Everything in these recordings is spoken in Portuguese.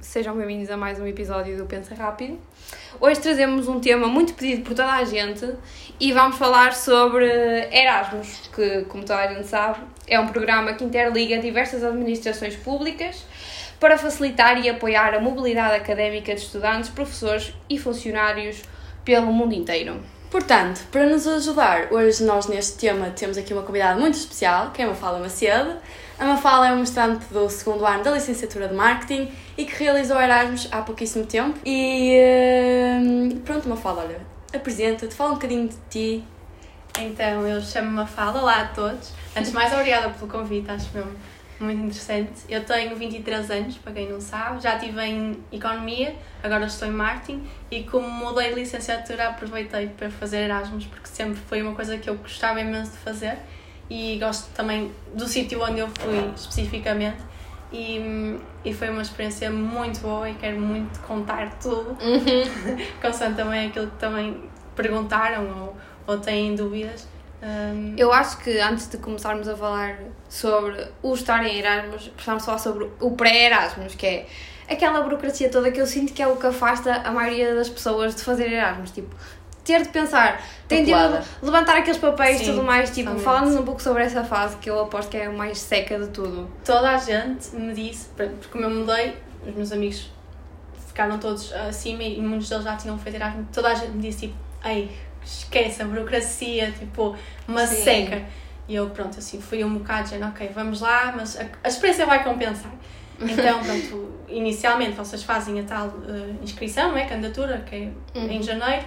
sejam bem-vindos a mais um episódio do Pensa Rápido. Hoje trazemos um tema muito pedido por toda a gente e vamos falar sobre Erasmus, que, como toda a gente sabe, é um programa que interliga diversas administrações públicas para facilitar e apoiar a mobilidade académica de estudantes, professores e funcionários pelo mundo inteiro. Portanto, para nos ajudar, hoje nós neste tema temos aqui uma convidada muito especial, que é a Mafala Macedo. A Mafala é uma estudante do segundo ano da licenciatura de Marketing e que realizou Erasmus há pouquíssimo tempo. E hum, pronto, Mafala, olha, apresenta-te, fala um bocadinho de ti. Então, eu chamo-me Mafalda, olá a todos. Antes de mais, obrigada pelo convite, acho mesmo muito interessante. Eu tenho 23 anos, para quem não sabe, já estive em Economia, agora estou em Marketing e como mudei de licenciatura aproveitei para fazer Erasmus, porque sempre foi uma coisa que eu gostava imenso de fazer e gosto também do sítio onde eu fui especificamente e, e foi uma experiência muito boa e quero muito contar tudo, constante também aquilo que também perguntaram ou, ou têm dúvidas. Um, Eu acho que antes de começarmos a falar sobre o estar em Erasmus, precisamos falar sobre o pré-Erasmus, que é aquela burocracia toda que eu sinto que é o que afasta a maioria das pessoas de fazer Erasmus. Tipo, ter de pensar, tem de levantar aqueles papéis e tudo mais. Tipo, falando um pouco sobre essa fase que eu aposto que é a mais seca de tudo. toda a gente me disse, porque como eu mudei, os meus amigos ficaram todos acima e muitos deles já tinham feito Erasmus, toda a gente me disse tipo, ei, esquece a burocracia, tipo, uma Sim. seca. E eu, pronto, assim, fui um bocado dizendo, ok, vamos lá, mas a, a experiência vai compensar. Então, pronto, inicialmente vocês fazem a tal eh, inscrição, não é? Candidatura, que é em janeiro,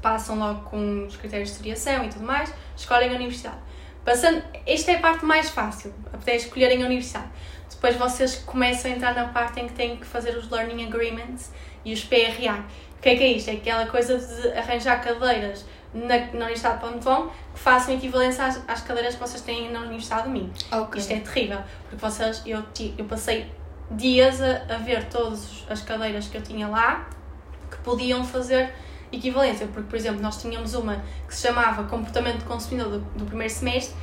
passam logo com os critérios de seriação e tudo mais, escolhem a universidade. Passando, esta é a parte mais fácil, até escolherem a universidade. Depois vocês começam a entrar na parte em que têm que fazer os Learning Agreements e os PRA. O que é que é isto? É aquela coisa de arranjar cadeiras na, na Universidade de onde vão que façam equivalência às, às cadeiras que vocês têm na Universidade do Minho. Ok. Isto é terrível, porque vocês, eu, eu passei dias a, a ver todas as cadeiras que eu tinha lá que podiam fazer equivalência, porque, por exemplo, nós tínhamos uma que se chamava Comportamento do Consumidor do, do primeiro semestre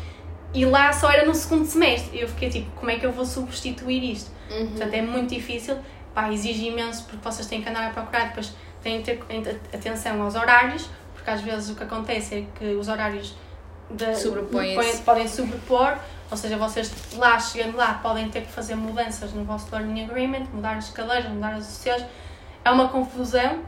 e lá só era no segundo semestre. E eu fiquei tipo, como é que eu vou substituir isto? Portanto, é muito difícil, pá, exige imenso, porque vocês têm que andar a procurar, depois têm que ter atenção aos horários, porque às vezes o que acontece é que os horários põem- podem sobrepor, ou seja, vocês lá, chegando lá, podem ter que fazer mudanças no vosso Learning Agreement, mudar as cadeiras, mudar as associações. É uma confusão.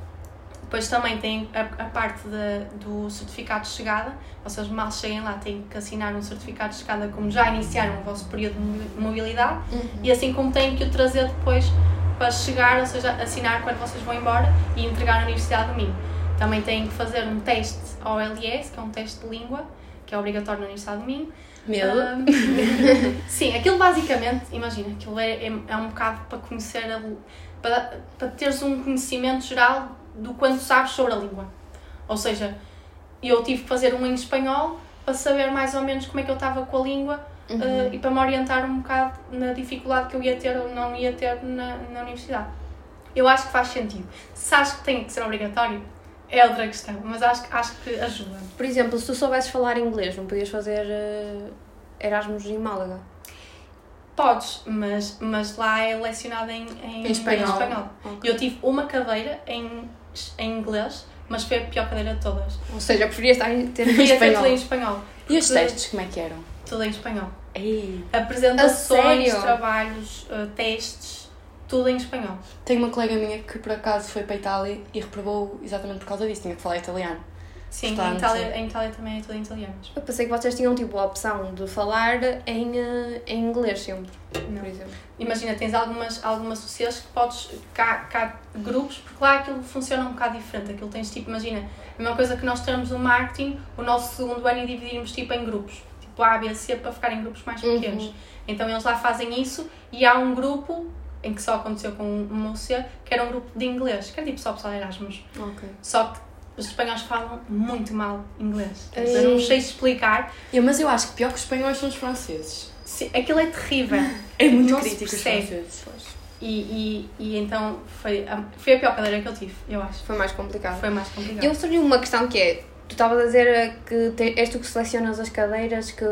Depois também tem a, a parte da- do certificado de chegada. Vocês mal cheguem lá têm que assinar um certificado de chegada como já iniciaram o vosso período de mobi- mobilidade e assim como têm que o trazer depois para chegar, ou seja, assinar quando vocês vão embora e entregar na Universidade do Minho. Também têm que fazer um teste ao LS, que é um teste de língua, que é obrigatório na Universidade do Minho. Medo. Ahm, sim, aquilo basicamente, imagina, aquilo é, é, é um bocado para conhecer, a, para, para teres um conhecimento geral do quanto sabes sobre a língua. Ou seja, eu tive que fazer um em espanhol para saber mais ou menos como é que eu estava com a língua eh, e para me orientar um bocado na dificuldade que eu ia ter ou não ia ter na, na universidade. Eu acho que faz sentido. Se acho que tem que ser obrigatório, é outra questão, mas acho, que- acho que ajuda. Por exemplo, se tu soubesses falar inglês, não podias fazer eh, Erasmus em Málaga? Podes, mas, mas lá é lecionado em, em, Em espanhol. Ok. Eu tive uma cadeira em, em inglês, mas foi a pior cadeira de todas. Ou seja, preferias estar em ter em ter espanhol. tudo em espanhol. E os testes, como é que eram? Tudo em espanhol. Ei, Apresentações, trabalhos, eh, testes, tudo em espanhol. tenho uma colega minha que por acaso foi para a Itália e reprovou exatamente por causa disso, tinha que falar italiano. Sim, em Portanto- Itália, em Itália também é tudo em italiano. Eu pensei que vocês tinham tipo a opção de falar em, eh, em inglês sempre, Não. por exemplo. Imagina, tens algumas, algumas associações que podes. Cá, cá grupos, porque lá aquilo funciona um bocado diferente. Aquilo tens tipo, imagina, a mesma coisa que nós temos no marketing, o nosso segundo ano e dividirmos tipo em grupos, tipo A, B, C, para ficar em grupos mais pequenos. Uhum. Então eles lá fazem isso e há um grupo, em que só aconteceu com uma UC, que era um grupo de inglês, que era tipo só pessoal Erasmus. Ok. Só que os espanhóis falam muito mal inglês. Ei. Eu não sei explicar. Eu, mas eu acho que pior que os espanhóis são os franceses. Se- Aquilo é terrível. É muito Não crítico os percebe. franceses. E, e, e então foi a, foi a pior cadeira que eu tive, eu acho. Foi mais complicado. Foi mais complicado. Eu surgiu uma questão que é, tu estavas a dizer eh, que te, és tu que selecionas as cadeiras, que,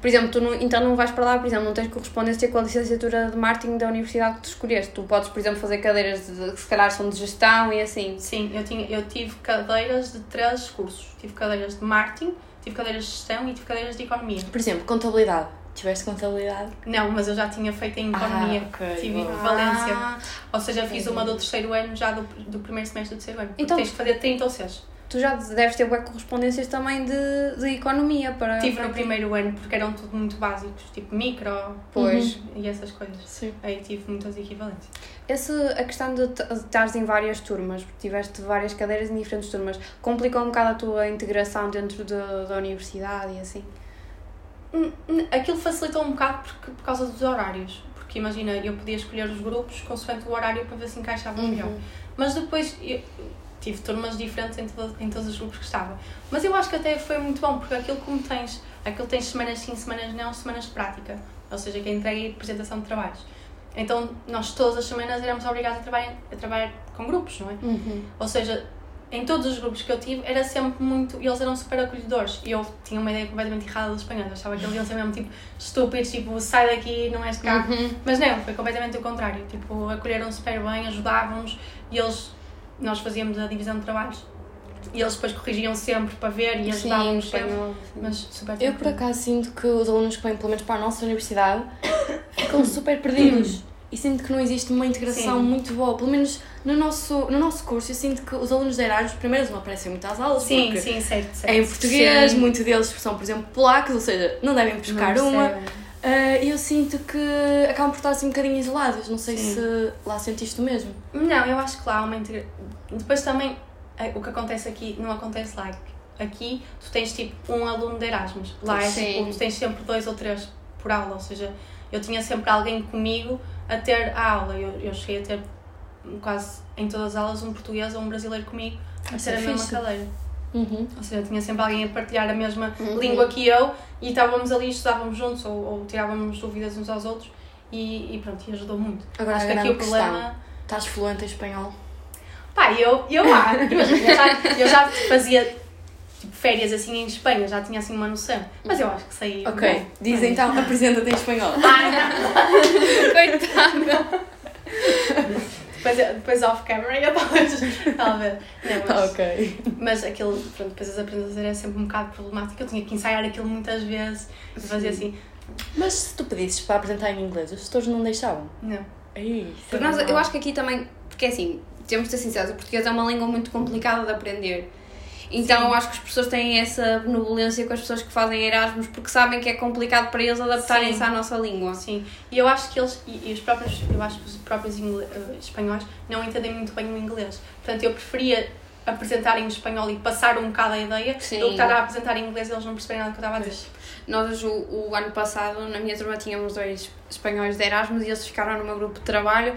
por exemplo, tu não, então não vais para lá, por exemplo, não tens correspondência com a licenciatura de marketing da universidade que tu escolheste. Tu podes, por exemplo, fazer cadeiras de, que se calhar são de gestão e assim. Sim, eu, tinha, eu tive cadeiras de três cursos. Tive cadeiras de marketing, tive cadeiras de gestão e tive cadeiras de economia. Por exemplo, contabilidade. Tiveste contabilidade? Não, mas eu já tinha feito em economia. Ah, ok, tive boa. Valência. Ah, Ou seja, fiz uma do terceiro ano já do, do primeiro semestre do terceiro ano. Então- tens que fazer 30 ou 6. Tu já deves ter boas correspondências também de, de economia para. Tive para no primeiro ano porque eram tudo muito básicos, tipo micro Pois. e essas coisas. Sim. Aí tive muitas equivalências. Esse, a questão de estares em várias turmas, porque tiveste várias cadeiras em diferentes turmas, complicou um bocado a tua integração dentro de- da universidade e assim? Hum, hum, Aquilo facilitou um bocado porque, por causa dos horários. Porque imagina, eu podia escolher os grupos consoante o horário para ver se encaixava Uhum. melhor. Mas depois eu tive turmas diferentes em, todo, em todos os grupos que estava. Mas eu acho que até foi muito bom, porque aquilo como tens, aquilo tens semanas sim, semanas não, semanas de prática. Ou seja, que é entrega e apresentação de trabalhos. Então nós todas as semanas éramos obrigados a trabalhar, a trabalhar com grupos, não é? Ou seja, em todos os grupos que eu tive, era sempre muito. E eles eram super acolhedores. E eu tinha uma ideia completamente errada dos espanhóis. Eu achava que eles iam ser mesmo tipo estúpidos, tipo, sai daqui, não és cá. Uhum. Mas não, foi completamente o contrário. Tipo, acolheram super bem, ajudavam-nos e eles. Nós fazíamos a divisão de trabalhos. E eles depois corrigiam sempre para ver e ajudavam-nos sempre. Mas super Eu, por acaso, sinto que os alunos que vêm, pelo menos para a nossa universidade, ficam super perdidos. E sinto que não existe uma integração Sim. muito boa. Pelo menos no nosso, no nosso curso, eu sinto que os alunos de Erasmus, primeiro, não aparecem muito às aulas. Sim, porque sim, certo, certo. É em português, muitos deles são, por exemplo, polacos, ou seja, não devem buscar Não uma. E eu sinto que acabam por estar assim um bocadinho isolados. Não sei Sim. se lá sentiste o mesmo. Não, eu acho que lá há uma integração. Depois também, eh, o que acontece aqui não acontece lá. Aqui tu tens tipo um aluno de Erasmus. Lá é tipo, tu tens sempre dois ou três por aula. Ou seja, eu tinha sempre alguém comigo a ter a aula. Eu, eu cheguei a ter quase em todas as aulas um português ou um brasileiro comigo a Isso ter é a mesma fixe. cadeira. Uhum. Ou seja, tinha sempre alguém a partilhar a mesma Uhum. língua que eu e estávamos ali, estudávamos juntos ou, ou tirávamos dúvidas uns aos outros e, e pronto, e ajudou muito. Agora, Acho que aqui o problema. Estás fluente em espanhol? Pá, eu, eu imagina, eu já, eu já fazia tipo, férias assim em Espanha, já tinha assim uma noção, mas eu acho que sei. Ok. bem. Diz então, apresenta-te em espanhol. Coitada! Depois, depois off camera eu talvez. talvez. Não, mas, ok. mas aquilo, pronto, depois as apresentações era sempre um bocado problemático, eu tinha que ensaiar aquilo muitas vezes e fazia assim. Mas se tu pedisses para apresentar em inglês, os tutores não deixavam? Não. Ei, Porque é nós, eu acho que aqui também, porque assim, temos de ser sinceros, o português é uma língua muito complicada de aprender. Então eu acho que os professores têm essa benevolência com as pessoas que fazem Erasmus porque sabem que é complicado para eles adaptarem-se Sim. à nossa língua. Sim, e eu acho que eles, e, e os próprios, eu acho que os próprios ingle- eh, espanhóis não entendem muito bem o inglês. Portanto, eu preferia apresentar em espanhol e passar um bocado a ideia Sim. do que estar a apresentar em inglês e eles não perceberem nada que eu estava a dizer. Nós, o, o ano passado, na minha turma, tínhamos dois espanhóis de Erasmus e eles ficaram no meu grupo de trabalho.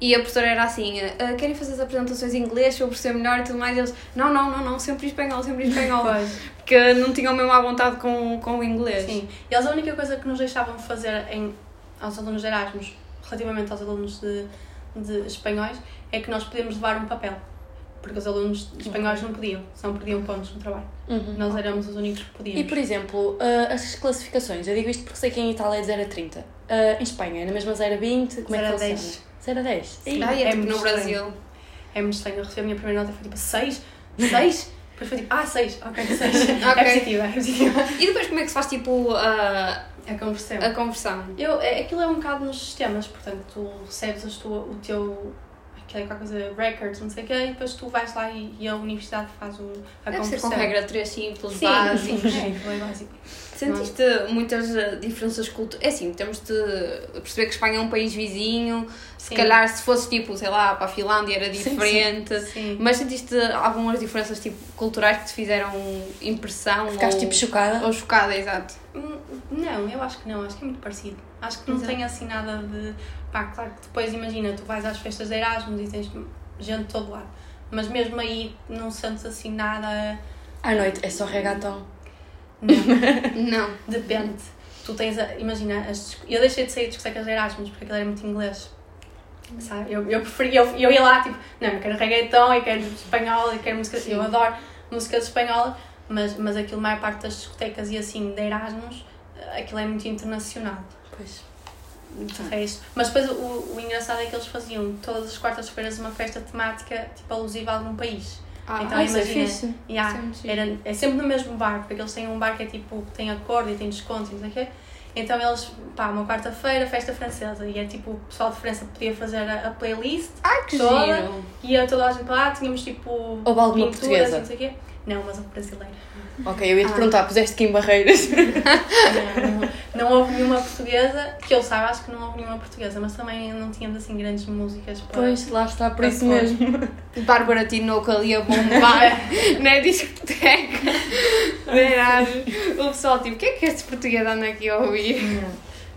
E a professora era assim: "Ah, querem fazer as apresentações em inglês para eu perceber melhor e tudo mais? E eles: não, não, não, não, sempre em espanhol, sempre em espanhol. Porque não tinham mesmo à vontade com, com o inglês. Sim, e eles a única coisa que nos deixavam fazer em, aos alunos de Erasmus, relativamente aos alunos de, de espanhóis, é que nós podíamos levar um papel. Porque os alunos de espanhóis não podiam, senão perdiam pontos no trabalho. Uhum. Nós éramos os únicos que podíamos. E por exemplo, ah, as classificações, eu digo isto porque sei que em Itália é de 0 a 30. Ah, em Espanha é na mesma 0 a 20? Como é 0 que a funciona? 10. 0 a 10. Sim. Ah, é, É tipo muito no Brasil. É muito estranho, eu recebi a minha primeira nota e foi tipo 6? 6? Depois foi tipo, ah, 6, ok, 6. Ok. É positiva, é positiva. E depois como é que se faz tipo a, É conversão. a conversão? Eu, é- aquilo é um bocado nos sistemas, portanto, tu recebes tua, o teu, aquela qualquer coisa, records, não sei o quê, e depois tu vais lá e, e a universidade faz o, a Deve ser conversão. com regra 3 simples, Sim, básicos. sim, é, foi básico. Sentiste muitas eh, diferenças culturais? É assim, temos de perceber que Espanha é um país vizinho. Se Sim. calhar, se fosse tipo, sei lá, para a Finlândia era Sim, sim. diferente. Sim. Mas sentiste algumas diferenças tipo, culturais que te fizeram impressão? Ficaste ou, tipo chocada? ou chocada, exato. Hum, Não, eu acho que não, acho que é muito parecido. Acho que não Exato. tem assim nada de. Pá, claro que depois imagina, tu vais às festas de Erasmus e tens gente de todo lado. mas mesmo aí não sentes assim nada. À noite é só reggaeton. Não, Não. depende. Tu tens a. Imagina, as, eu deixei de sair de discotecas de Erasmus porque aquilo era muito inglês. Sabe? Eu, eu preferia. Eu, eu ia lá tipo, não, eu quero reggaeton, eu quero espanhol, eu quero música. Eu adoro músicas espanholas, mas, mas aquilo, a maior parte das discotecas e assim de Erasmus, aquilo é muito internacional. Pois. De resto. Mas depois o, o engraçado é que eles faziam todas as quartas-feiras uma festa temática tipo alusiva a algum país. Ah, Então, Ah, é imagina. Yeah, é giro. era, é sempre no mesmo bar, porque eles têm um bar que é tipo, tem acordo e tem desconto e não sei o quê. Então eles, pá, uma quarta-feira, festa francesa. E é tipo, o pessoal de França podia fazer a, a playlist, Ai, que toda. giro. ia toda a gente lá, tínhamos tipo. Houve alguma pinturas portuguesa? não sei o quê. Não, mas houve brasileira. Ok, eu ia te Ah. perguntar, puseste aqui em barreiras? não, não, não houve nenhuma portuguesa, que eu saiba, acho que não houve nenhuma portuguesa, mas também não tínhamos assim grandes músicas para. Pois, lá está, por isso fora. mesmo. Bárbara Tinoco ali a bombar na discoteca. Verás, o pessoal tipo, o que é que este português anda aqui a ouvir?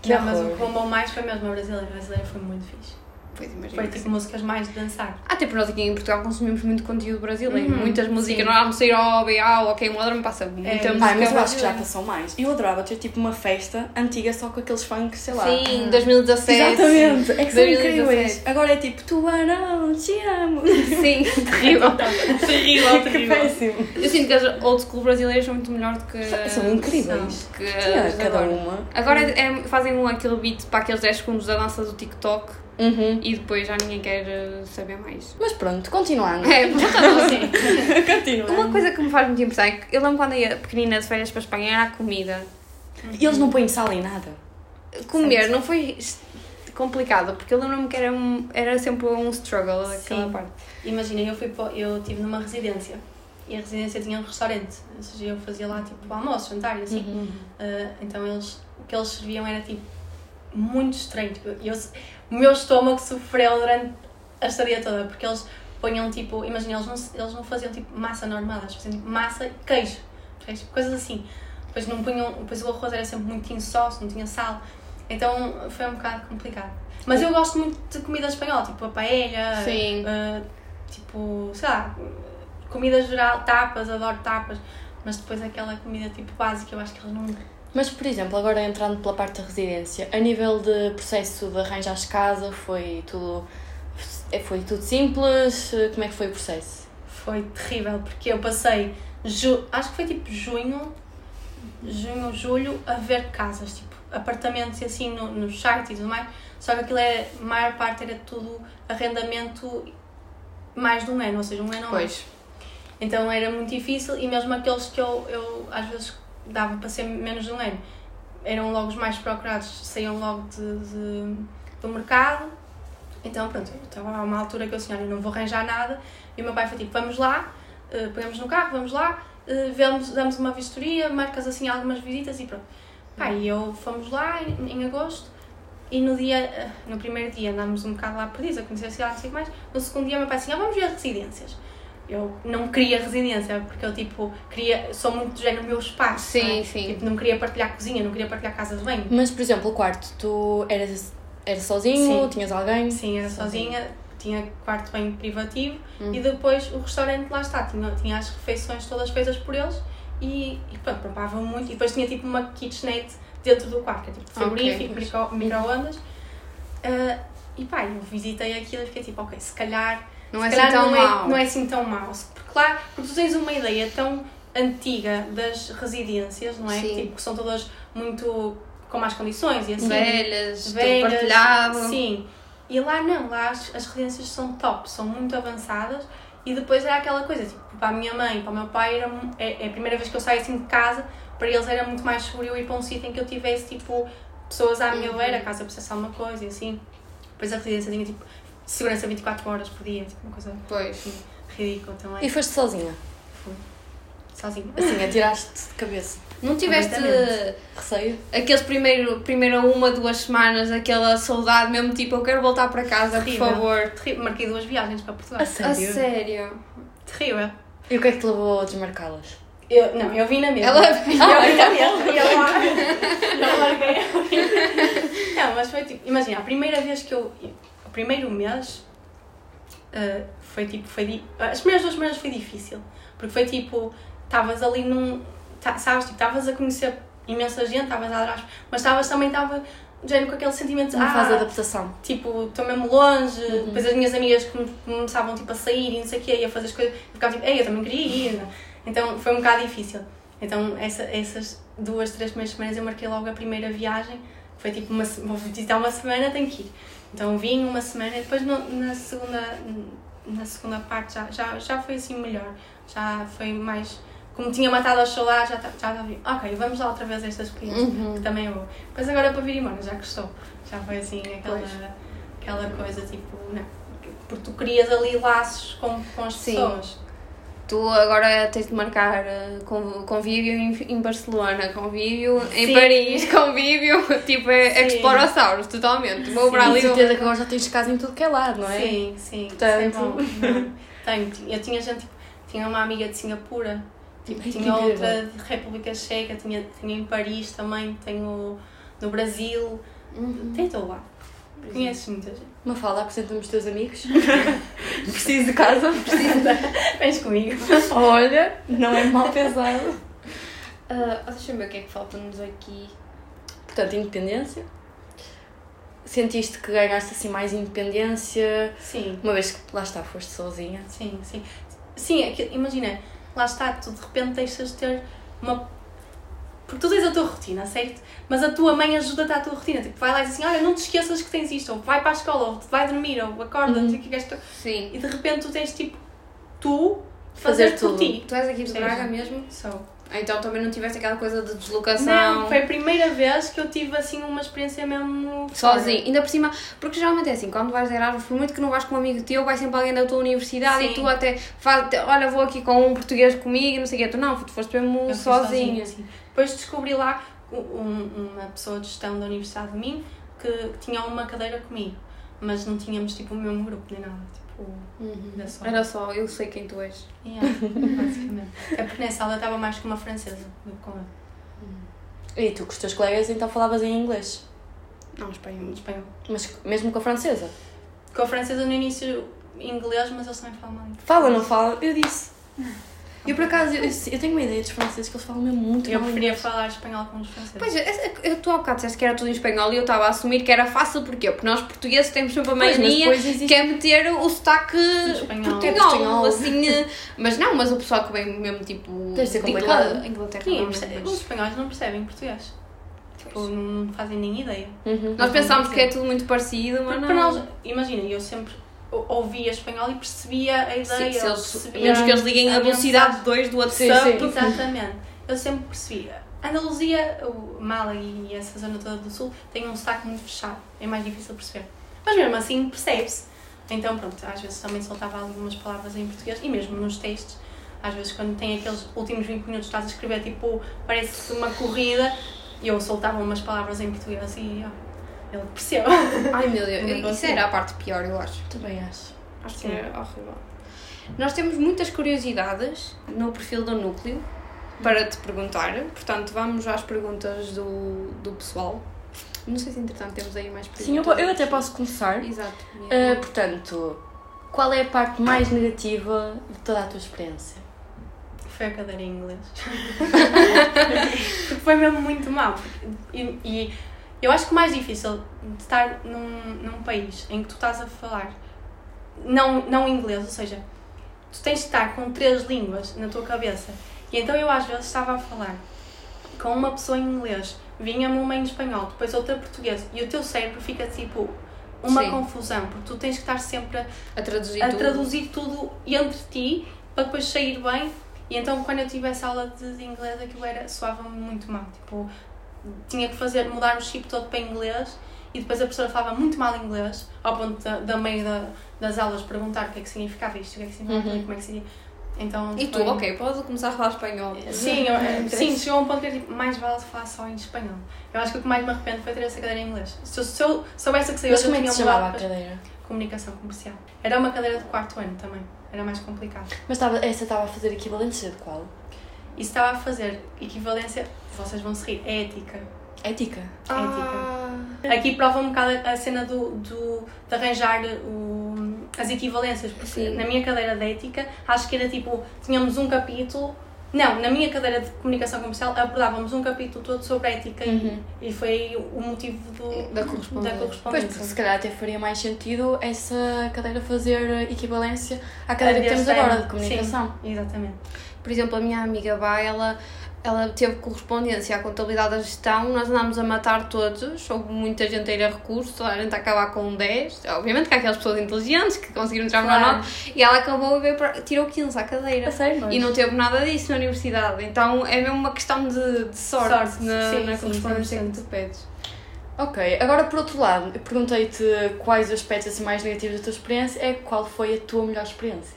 Que não, mas o que bombou mais foi mesmo a brasileira. A brasileira foi muito fixe. Pois imagino. Foi que tipo músicas mais de dançar. Até porque nós aqui em Portugal consumimos muito conteúdo brasileiro. Uhum, Muitas músicas. sim. Nós vamos sair ao BA ou ao Quem Modern passa muita É, música Ai, mas eu acho que já passou mais. Eu adorava ter tipo uma festa antiga só com aqueles funks, sei lá. Sim, 2017. Exatamente, é que são 2017. incríveis. Agora é tipo, tubarão, te amo. Sim, terrível. terrível, Que péssimo. Eu sinto que as old school brasileiras são muito melhores do que. São incríveis. Que as de cada agora. uma. Agora é- é- fazem um, aquele beat para aqueles 10 segundos da dança do TikTok Uhum. e depois já ninguém quer eh, saber mais. Mas pronto, continuando. É, voltando assim. continuando. Uma coisa que me faz muito impressão é que eu lembro quando ia pequenina de férias para a Espanha era a comida. E eles não põem sal em nada. Comer não foi complicado, porque eu lembro-me que era, um, era sempre um struggle aquela Sim. parte. Imagina, eu fui para, eu estive numa residência e a residência tinha um restaurante. Ou seja, eu fazia lá tipo almoço, jantar e assim. Uhum. Ah, então eles, o que eles serviam era tipo muito estranho. Tipo, eu, o meu estômago sofreu durante a estadia toda, porque eles ponham tipo, imagina, eles não, eles não faziam tipo massa normal, eles faziam tipo massa e queijo, percebes? coisas assim. Depois não punham, depois o arroz era sempre muito insosso, não tinha sal. Então foi um bocado complicado. Mas eu gosto muito de comida espanhola, tipo a paella, ah, tipo, sei lá, comida geral, tapas, adoro tapas. Mas depois aquela comida tipo básica, eu acho que eles não Mas, por exemplo, agora entrando pela parte da residência, a nível de processo de arranjar casa, foi tudo, foi tudo simples? Como é que foi o processo? Foi terrível, porque eu passei, ju acho que foi tipo junho, junho, julho, a ver casas, tipo, apartamentos e assim no, nos sites e tudo mais. Só que aquilo era, a maior parte era tudo arrendamento mais de um ano, ou seja, um ano ou mais. Pois. Então era muito difícil e mesmo aqueles que eu, eu às vezes dava para ser menos de um ano, eram logo os mais procurados, saíam logo de, de- do mercado. Então pronto, estava a uma altura que eu olha, não vou arranjar nada. E o meu pai foi tipo, vamos lá, eh, pegamos no carro, vamos lá, eh, vemos, damos uma vistoria, marcas assim algumas visitas e pronto. Pá, e eu fomos lá em, em agosto e no dia, eh, no primeiro dia andámos um bocado lá perdidos, a conhecer a cidade, não sei mais. No segundo dia, meu pai assim, ah, vamos ver as residências. Eu não queria residência, porque eu tipo, queria, sou muito do género meu espaço. Sim, não é? sim. Tipo, não queria partilhar cozinha, não queria partilhar casa de banho. Mas, por exemplo, o quarto, tu eras, eras sozinho? Sim. Tinhas alguém? Sim, era sozinha, tinha quarto bem privativo Hum. e depois o restaurante lá está, tinha, tinha as refeições todas feitas por eles e, e pronto, poupavam muito. E depois tinha tipo uma kitchenette dentro do quarto, que é tipo frigorífico, mas- micro, micro-ondas. Ah, e pá, eu visitei aquilo e fiquei tipo, ok, se calhar, Não se é calhar assim tão não, é, não é assim tão. Porque, claro, porque tu tens uma ideia tão antiga das residências, não é? Sim. Tipo, que são todas muito com más condições e assim Velhas, velhas, partilhado. Sim. E lá não, lá as, as residências são top, são muito avançadas e depois era aquela coisa, tipo, para a minha mãe, para o meu pai, era, é, é a primeira vez que eu saio assim de casa, para eles era muito mais seguro eu ir para um sítio em que eu tivesse, tipo, pessoas à minha Uhum. beira, caso eu precisasse alguma coisa e assim. Depois a residência tinha, tipo, segurança 24 horas por dia, tipo, uma coisa Pois. ridícula também. E foste sozinha? Sozinha. Assim, atiraste de cabeça. Não tiveste. Receio? aqueles primeiro, primeiro uma, duas semanas, aquela saudade mesmo, tipo, eu quero voltar para casa, por Terrível. favor. Terrível. Marquei duas viagens para Portugal. A A sério? sério. Terrível. E o que é que te levou a desmarcá-las? Eu, não, eu vim na mesma. Ela- eu vim na mesma. E eu lá- eu larguei. Não, mas foi tipo, imagina, a primeira vez que eu. Primeiro mês Uh, foi tipo, foi as primeiras duas semanas foi difícil, porque foi tipo, estavas ali num, sabes, tipo, estavas a conhecer imensa gente, estavas a adorar, mas estavas também, estava, género, com aquele sentimento de, Uma fase de ah, adaptação. tipo, estou mesmo longe, Uhum. depois as minhas amigas come- começavam tipo a sair e não sei o quê, e a fazer as coisas, e ficava tipo, ei, eu também queria ir, então foi um bocado difícil. Então essa, essas duas, três primeiras semanas eu marquei logo a primeira viagem, foi tipo, uma, vou visitar uma semana, tenho que ir. Então vim uma semana e depois no- na segunda, na segunda parte já, já, já foi assim melhor, já foi mais, como tinha matado as saudades, já estava, já estava, ok, vamos lá outra vez a esta experiência Uhum. que também é boa. Depois agora para vir embora, já gostou. Já foi assim aquela, Pois. aquela coisa tipo, não, porque tu crias ali laços com, com as Sim. pessoas. Tu agora tens de marcar eh, con- convívio em, em Barcelona, convívio em Sim. Paris, convívio tipo é Sim. Explorosauros, totalmente. Vou para ali. certeza que agora já tens casa em tudo que é lado, não é? Sim, sim. Portanto- é bom. Não. Tenho, eu tinha gente, tipo, tinha uma amiga de Singapura, tipo, tinha outra de República Checa, tinha, tinha em Paris também, tenho no Brasil, Uhum. tem todo lado. Conheces muita gente. Uma fala, apresenta-me os teus amigos. Preciso de casa. Vens comigo. Olha, não é mal pensado. Ah, Deixa-me ver o que é que falta-nos aqui. Portanto, independência. Sentiste que ganhaste assim mais independência, Sim. uma vez que lá está, foste sozinha. Sim, sim. Sim, é imagina, lá está, tu de repente deixas de ter uma. Porque tu tens a tua rotina, certo? Mas a tua mãe ajuda-te à tua rotina. Tipo, vai lá e diz assim: olha, não te esqueças que tens isto, ou vai para a escola, ou vai dormir, ou acorda, não sei o que queres. tu-" Sim. E de repente tu tens tipo, tu Fazer fazer, por tudo. ti. Tu és aqui de. Braga mesmo? Sou. Então também não tiveste aquela coisa de deslocação. Não, foi a primeira vez que eu tive assim uma experiência mesmo. fora. Sozinho, ainda por cima, porque geralmente é assim, quando vais de Erasmus, por muito que não vais com um amigo teu, vai sempre alguém da tua universidade e Sim. tu até faz, olha, vou aqui com um português comigo, não sei o quê, tu não, tu foste mesmo Eu fui sozinha. Depois descobri lá um- um- uma pessoa de gestão da Universidade de Minho que, que tinha uma cadeira comigo, mas não tínhamos tipo o mesmo grupo nem nada. Tipo, Uhum. Era só. Era só, eu sei quem tu és. Yeah, basicamente. É porque nessa aula eu estava mais com uma francesa do que com ele. E tu com os teus colegas então falavas em inglês, Não, espanhol. Em espanhol. mas mesmo com a francesa. Com a francesa no início inglês, mas eles também falam mal inglês. Fala, não fala? Eu disse. Eu por acaso, eu, eu tenho uma ideia dos franceses que eles falam mesmo muito Eu mal preferia inglês. falar espanhol com os franceses. Pois, é, é, tu há bocado disseste que era tudo em espanhol e eu estava a assumir que era fácil, porquê? Porque nós portugueses temos sempre a Pois, mas mania depois existe- que é meter o sotaque Espanhol. portunhol, Portunhol. assim, eh, mas não, mas o pessoal que vem mesmo tipo Deve ser de complicado. Inglaterra, Inglaterra Sim, não, perce- mas- os espanhóis não percebem português. Tipo, não, não fazem nem ideia. Uhum. Nós pensámos que é tudo muito parecido, mas Porque não. para nós, imagina, eu sempre ouvia espanhol e percebia a ideia. Sim, se eles, percebia menos que eles liguem a, a velocidade mensagem. 2 do Sim, WhatsApp. sim. Exatamente. Eu sempre percebi. Andaluzia, o Mala e essa zona toda do sul tem um sotaque muito fechado. É mais difícil perceber. Mas mesmo assim percebe-se. Então pronto, às vezes também soltava algumas palavras em português e mesmo nos textos. Às vezes quando tem aqueles últimos 20 minutos estás a escrever tipo, parece uma corrida e eu soltava umas palavras em português e ó, ele percebeu. Ai meu Deus, Não isso era a parte pior, eu acho. Também acho. Acho que Sim. era horrível. Nós temos muitas curiosidades no perfil do núcleo para te perguntar, portanto vamos às perguntas do, do pessoal. Não sei se entretanto temos aí mais perguntas. Sim, eu, eu até posso começar. Exato. Uh, portanto, qual é a parte mais negativa de toda a tua experiência? Foi a cadeira em inglês. Porque foi mesmo muito mal. E, e eu acho que o mais difícil de estar num, num país em que tu estás a falar não, não inglês, ou seja, tu tens de estar com três línguas na tua cabeça. E então eu às vezes estava a falar com uma pessoa em inglês, vinha-me uma em espanhol, depois outra em português, e o teu cérebro fica tipo uma Sim. confusão, porque tu tens que estar sempre a A traduzir a tudo. traduzir tudo entre ti para depois sair bem. E então quando eu tive essa aula de, inglês aquilo era, soava-me muito mal. Tipo, tinha que fazer, mudar o chip todo para inglês e depois a professora falava muito mal inglês, ao ponto da, da meio da, das aulas perguntar o que é que significava isto, o que é que significava aquilo, como é que se então, E tu, foi- ok, podes começar a falar espanhol. Sim, eu, Não sim, chegou um ponto que era tipo, mais vale falar só em espanhol. Eu acho que o que mais me arrependo foi ter essa cadeira em inglês. Se eu, se eu soubesse que saiu, Mas eu como é que tinha se chamava a cadeira? Comunicação comercial. Era uma cadeira de quarto ano também. Era mais complicado. Mas estava, essa estava a fazer equivalência de qual? Isso estava a fazer equivalência, vocês vão se rir, é ética. Ética. Ah, Aqui prova um bocado a cena do, do, de arranjar o, as equivalências, porque Sim. na minha cadeira de ética, acho que era tipo, tínhamos um capítulo, não, na minha cadeira de comunicação comercial abordávamos um capítulo todo sobre ética Uhum. e, e foi o motivo do, Da correspondência. da Pois, correspondência. porque se calhar até faria mais sentido essa cadeira fazer equivalência à cadeira que temos agora de comunicação. Sim, exatamente. Por exemplo, a minha amiga Bá, ela, ela teve correspondência à contabilidade da gestão, nós andámos a matar todos, houve muita gente a ir a recurso, a gente a acabar com um 10. Obviamente que há aquelas pessoas inteligentes que conseguiram entrar Claro. na nota e ela acabou e para, tirou 15 à cadeira. Sério? E não teve nada disso na universidade, então é mesmo uma questão de, de sorte, Sorte, na, sim, na sim, correspondência que 100%. tu pedes. Ok, agora por outro lado, perguntei-te quais aspectos assim, mais negativos da tua experiência, é qual foi a tua melhor experiência?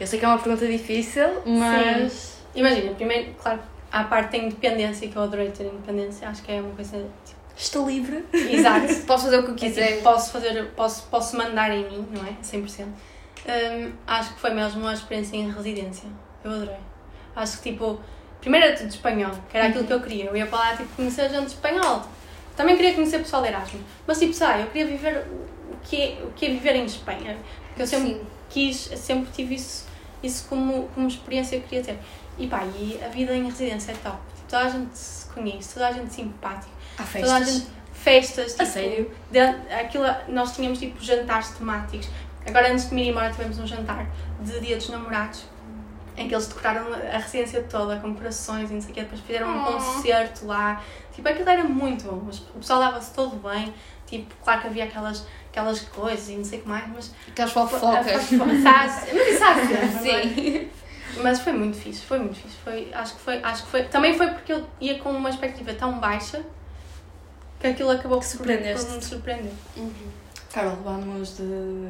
Eu sei que é uma pergunta difícil, mas. Imagina, primeiro, claro, à parte da independência, que eu adorei ter independência, acho que é uma coisa. Tipo, Estou livre. exato. Posso fazer o que eu É quiser. tipo, posso fazer, posso, posso mandar em mim, não é? 100%. Hum, acho que foi mesmo uma experiência em residência. Eu adorei. Acho que, tipo, primeiro era tudo espanhol, que era aquilo que eu queria. Eu ia para lá, tipo, conhecer gente espanhol. Também queria conhecer pessoal de Erasmus. Mas, tipo, sabe, eu queria viver o que é, o que é viver em Espanha. Porque eu sempre Sim. quis, sempre tive isso, isso como, como experiência que eu queria ter. E pá, e a vida em residência é top. Tipo, toda a gente se conhece, toda a gente simpática. Há Toda a festas. gente, festas, tipo, A sério? dentro- aquilo, nós tínhamos tipo jantares temáticos. Agora, antes de me ir embora, tivemos um jantar de Dia dos Namorados em que eles decoraram a residência toda com corações e não sei o quê. Depois fizeram um Oh. concerto lá. Tipo, aquilo era muito bom. mas O pessoal dava-se todo bem. Tipo, claro que havia aquelas, aquelas coisas e não sei o que mais, mas. Aquelas fofocas. Sabe? Mas isso há sempre? Sim. Mas foi muito fixe, foi muito fixe. Foi, acho, que foi, acho que foi. Também foi porque eu ia com uma expectativa tão baixa que aquilo acabou por, por me surpreender. Carol, vamos de.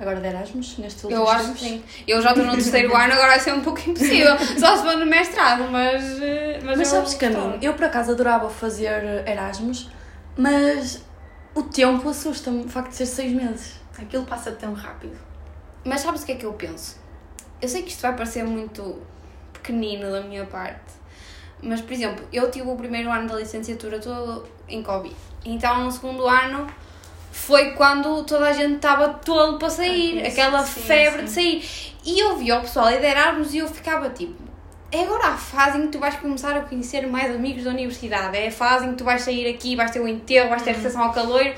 Agora de Erasmus, neste último Eu acho que sim. Eu já estou no terceiro ano, agora vai ser um pouco impossível. Só se for no mestrado, mas. eh, Mas, Mas sabes que a mim, eu por acaso adorava fazer Erasmus, mas o tempo assusta-me, o facto de ser seis meses. Aquilo passa tão rápido. Mas sabes o que é que eu penso? Eu sei que isto vai parecer muito pequenino da minha parte, mas por exemplo, eu tive o primeiro ano da licenciatura todo em Covid. Então no segundo ano foi quando toda a gente estava todo para sair, Ah, aquela sim, febre sim. de sair. E eu via o pessoal a liderarmos e eu ficava tipo. É agora a fase em que tu vais começar a conhecer mais amigos da universidade. É a fase em que tu vais sair aqui, vais ter o enterro, vais ter a recepção ao caloiro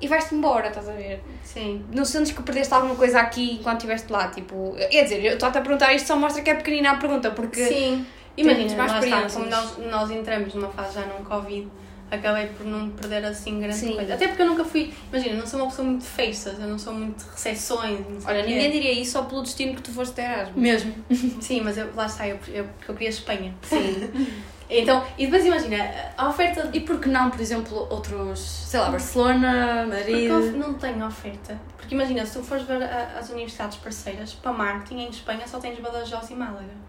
e vais-te embora, estás a ver? Sim. não sentes que perdeste alguma coisa aqui enquanto estiveste lá? Tipo, quer dizer, eu estou-te a perguntar isto só mostra que é pequenina a pergunta, porque. Sim. Imagina, mais está, experiências. como nós, nós entramos numa fase já num Covid, acabei por não perder assim grande Sim. coisa. Até porque eu nunca fui. Imagina, não sou uma pessoa muito festas, eu não sou muito de recepções. Olha, ninguém diria isso só pelo destino que tu foste de Erasmus. Mesmo. Sim, mas eu, lá está, eu, eu, porque eu queria Espanha. Sim. então, e depois imagina, a oferta de E por que não, por exemplo, outros, sei lá, Barcelona, Porque Madrid? of- não tem oferta. Porque imagina, se tu fores ver as universidades parceiras, para marketing em Espanha só tens Badajoz e Málaga.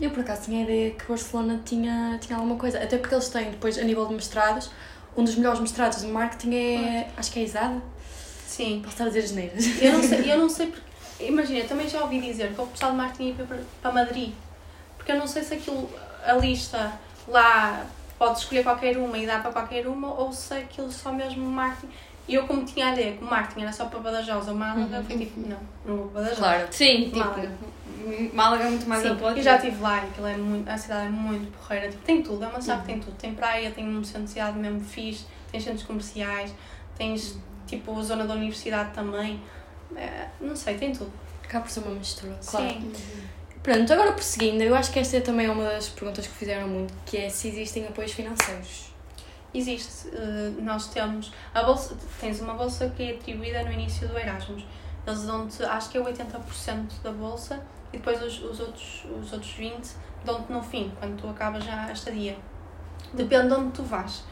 Eu por acaso tinha a ideia que Barcelona tinha, tinha alguma coisa, até porque eles têm depois a nível de mestrados, um dos melhores mestrados de marketing é, acho que é ISAD, Sim. posso estar a dizer geneiras. Eu não sei, eu não sei porque. Imagina, também já ouvi dizer que o pessoal de marketing ia para, para Madrid. Porque eu não sei se aquilo, a lista lá pode escolher qualquer uma e dá para qualquer uma, ou se aquilo só mesmo marketing. E eu, como tinha a ideia que o marketing era só para Badajoz ou Málaga, foi tipo, não, não vou para Badajoz. Claro. Sim, tipo. Málaga. Málaga é muito mais Sim, eu já estive lá e aquilo é muito, a cidade é muito porreira. Tipo, tem tudo, é uma cidade que tem tudo. Tem praia, tem um centro de cidade mesmo fixe, tem centros comerciais, tens tipo a zona da universidade também. É, não sei, tem tudo. Acaba por ser uma mistura, claro. Sim. Pronto, agora prosseguindo, eu acho que esta é também uma das perguntas que fizeram muito, que é se existem apoios financeiros. Existe, eh, nós temos a bolsa, tens uma bolsa que é atribuída no início do Erasmus. Eles dão-te, acho que é 80% da bolsa e depois os, os, outros, os outros 20% dão-te no fim, quando tu acabas já a estadia. Depende de onde tu vais.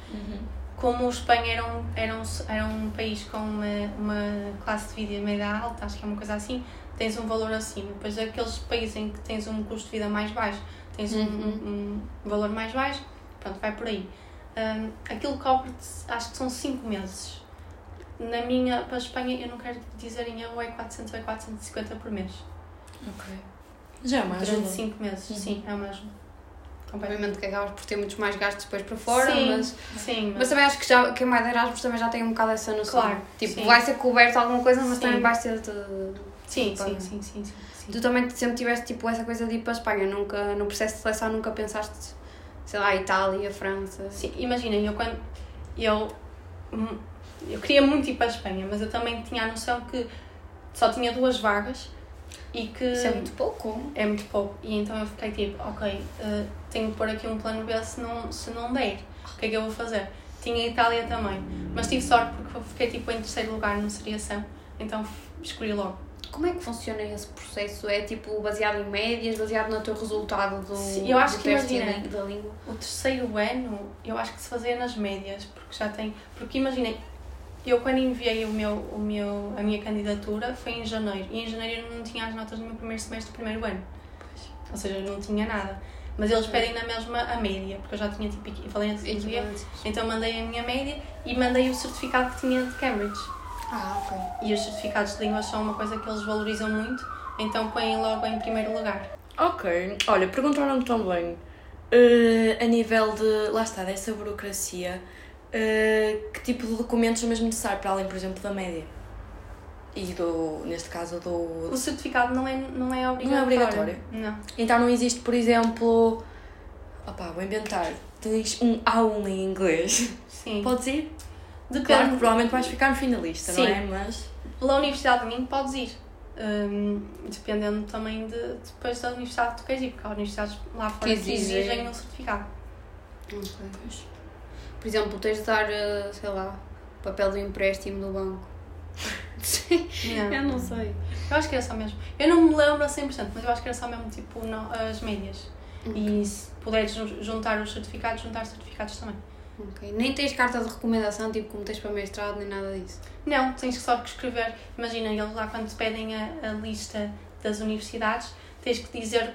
Como Espanha era um, era um, era um país com uma, uma classe de vida média alta, acho que é uma coisa assim, tens um valor acima. Depois aqueles países em que tens um custo de vida mais baixo, tens um, um, um valor mais baixo, pronto, vai por aí. Um, aquilo cobre-te, acho que são 5 meses. Na minha, para a Espanha, eu não quero dizer em euro, é 400 ou é 450 por mês. Ok. Já é uma Durante ajuda. 5 meses, Uhum. sim, é uma ajuda. Obviamente que acabas por ter muitos mais gastos depois para fora, sim, mas, sim, mas também acho que já, quem vai de Erasmus também já tem um bocado essa noção. Claro, Tipo, sim. vai ser coberto alguma coisa, mas Sim. também vai ser de... sim, Opa. sim, sim, sim, sim, sim. Tu também sempre tiveste tipo essa coisa de ir para a Espanha, nunca, no processo de seleção nunca pensaste, sei lá, Itália, França. Sim, imaginem, eu quando. Eu, hum, eu queria muito ir para a Espanha, mas eu também tinha a noção que só tinha duas vagas e que. Isso é muito pouco. é muito pouco. E então eu fiquei tipo, ok, eh, tenho que pôr aqui um plano B se não, se não der. O que é que eu vou fazer? Tinha a Itália também, mas tive sorte porque fiquei tipo em terceiro lugar na seriação, então escolhi logo. Como é que funciona esse processo? É tipo baseado em médias, baseado no teu resultado do, Sim, eu acho do que teste imagina. da língua? O terceiro ano, eu acho que se fazia nas médias, porque já tem. Porque imaginem, eu quando enviei o meu, o meu, a minha candidatura foi em janeiro, e em janeiro eu não tinha as notas do meu primeiro semestre do primeiro ano. Ou seja, eu não tinha nada. Mas eles pedem na mesma a média, porque eu já tinha tipo. Falei antes então mandei a minha média e mandei o certificado que tinha de Cambridge. Ah, ok. E os certificados de línguas são uma coisa que eles valorizam muito, então põem logo em primeiro lugar. Ok, olha, perguntaram-me também eh, a nível de, lá está, dessa burocracia, eh, que tipo de documentos é mesmo necessário para além, por exemplo, da média? E do, neste caso, do... O certificado não é, não é obrigatório. Não é obrigatório? Não. Então não existe, por exemplo, opá, vou inventar, tens um A1 em inglês, Sim. podes ir? Depende. Claro que provavelmente vais ficar no fim da lista, não Sim. é? Mas... Pela universidade de mim podes ir. Hum, dependendo também de depois da universidade que tu queres ir, porque há universidades lá fora Que que exigem. um certificado. Ok. Por exemplo, tens de dar, eh, sei lá, papel do empréstimo do banco. Sim. Não. Eu não sei. Eu acho que era só mesmo. Eu não me lembro a 100%, mas eu acho que era só mesmo tipo no- as médias. E se puderes jun- juntar os certificados, juntar os certificados também. Ok. Nem tens carta de recomendação, tipo como tens para mestrado, nem nada disso. Não, tens que só que escrever. Imagina, eles lá quando te pedem a, a lista das universidades, tens que dizer.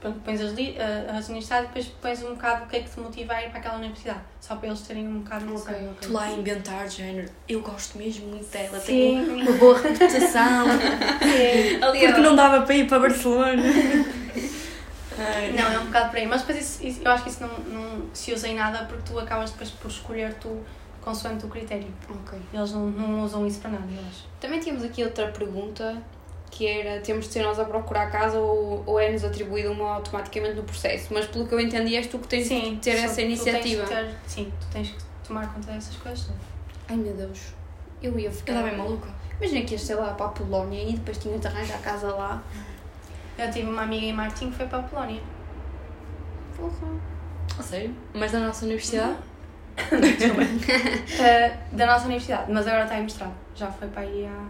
Pronto, pões as, as universidades e depois pões um bocado o que é que te motiva a ir para aquela universidade. Só para eles terem um bocado de noção. ok. Tu lá a inventar, género, eu gosto mesmo muito dela, Sim. tenho uma boa reputação, Ali porque não dava para ir para Barcelona. Ai, Não, é um bocado por aí. Mas depois isso, isso- eu acho que isso não, não se usa em nada porque tu acabas depois por escolher tu consoante o critério. Ok. Eles não, não usam isso para nada, eu acho. Também tínhamos aqui outra pergunta que era temos de ser nós a procurar casa ou, ou é-nos atribuído uma automaticamente no processo, mas pelo que eu entendi és tu que tens de ter essa iniciativa. ter- sim, tu tens que tomar conta dessas coisas. Ai meu Deus, eu ia ficar Ela é bem maluca. Imagina que ias, sei lá, para a Polónia e depois tinhas de arranjar a casa lá. Eu tive uma amiga em Martim que foi para a Polónia. Porra. A sério? Mas da nossa universidade? Uh, da nossa universidade, mas agora está em mestrado. Já foi para aí há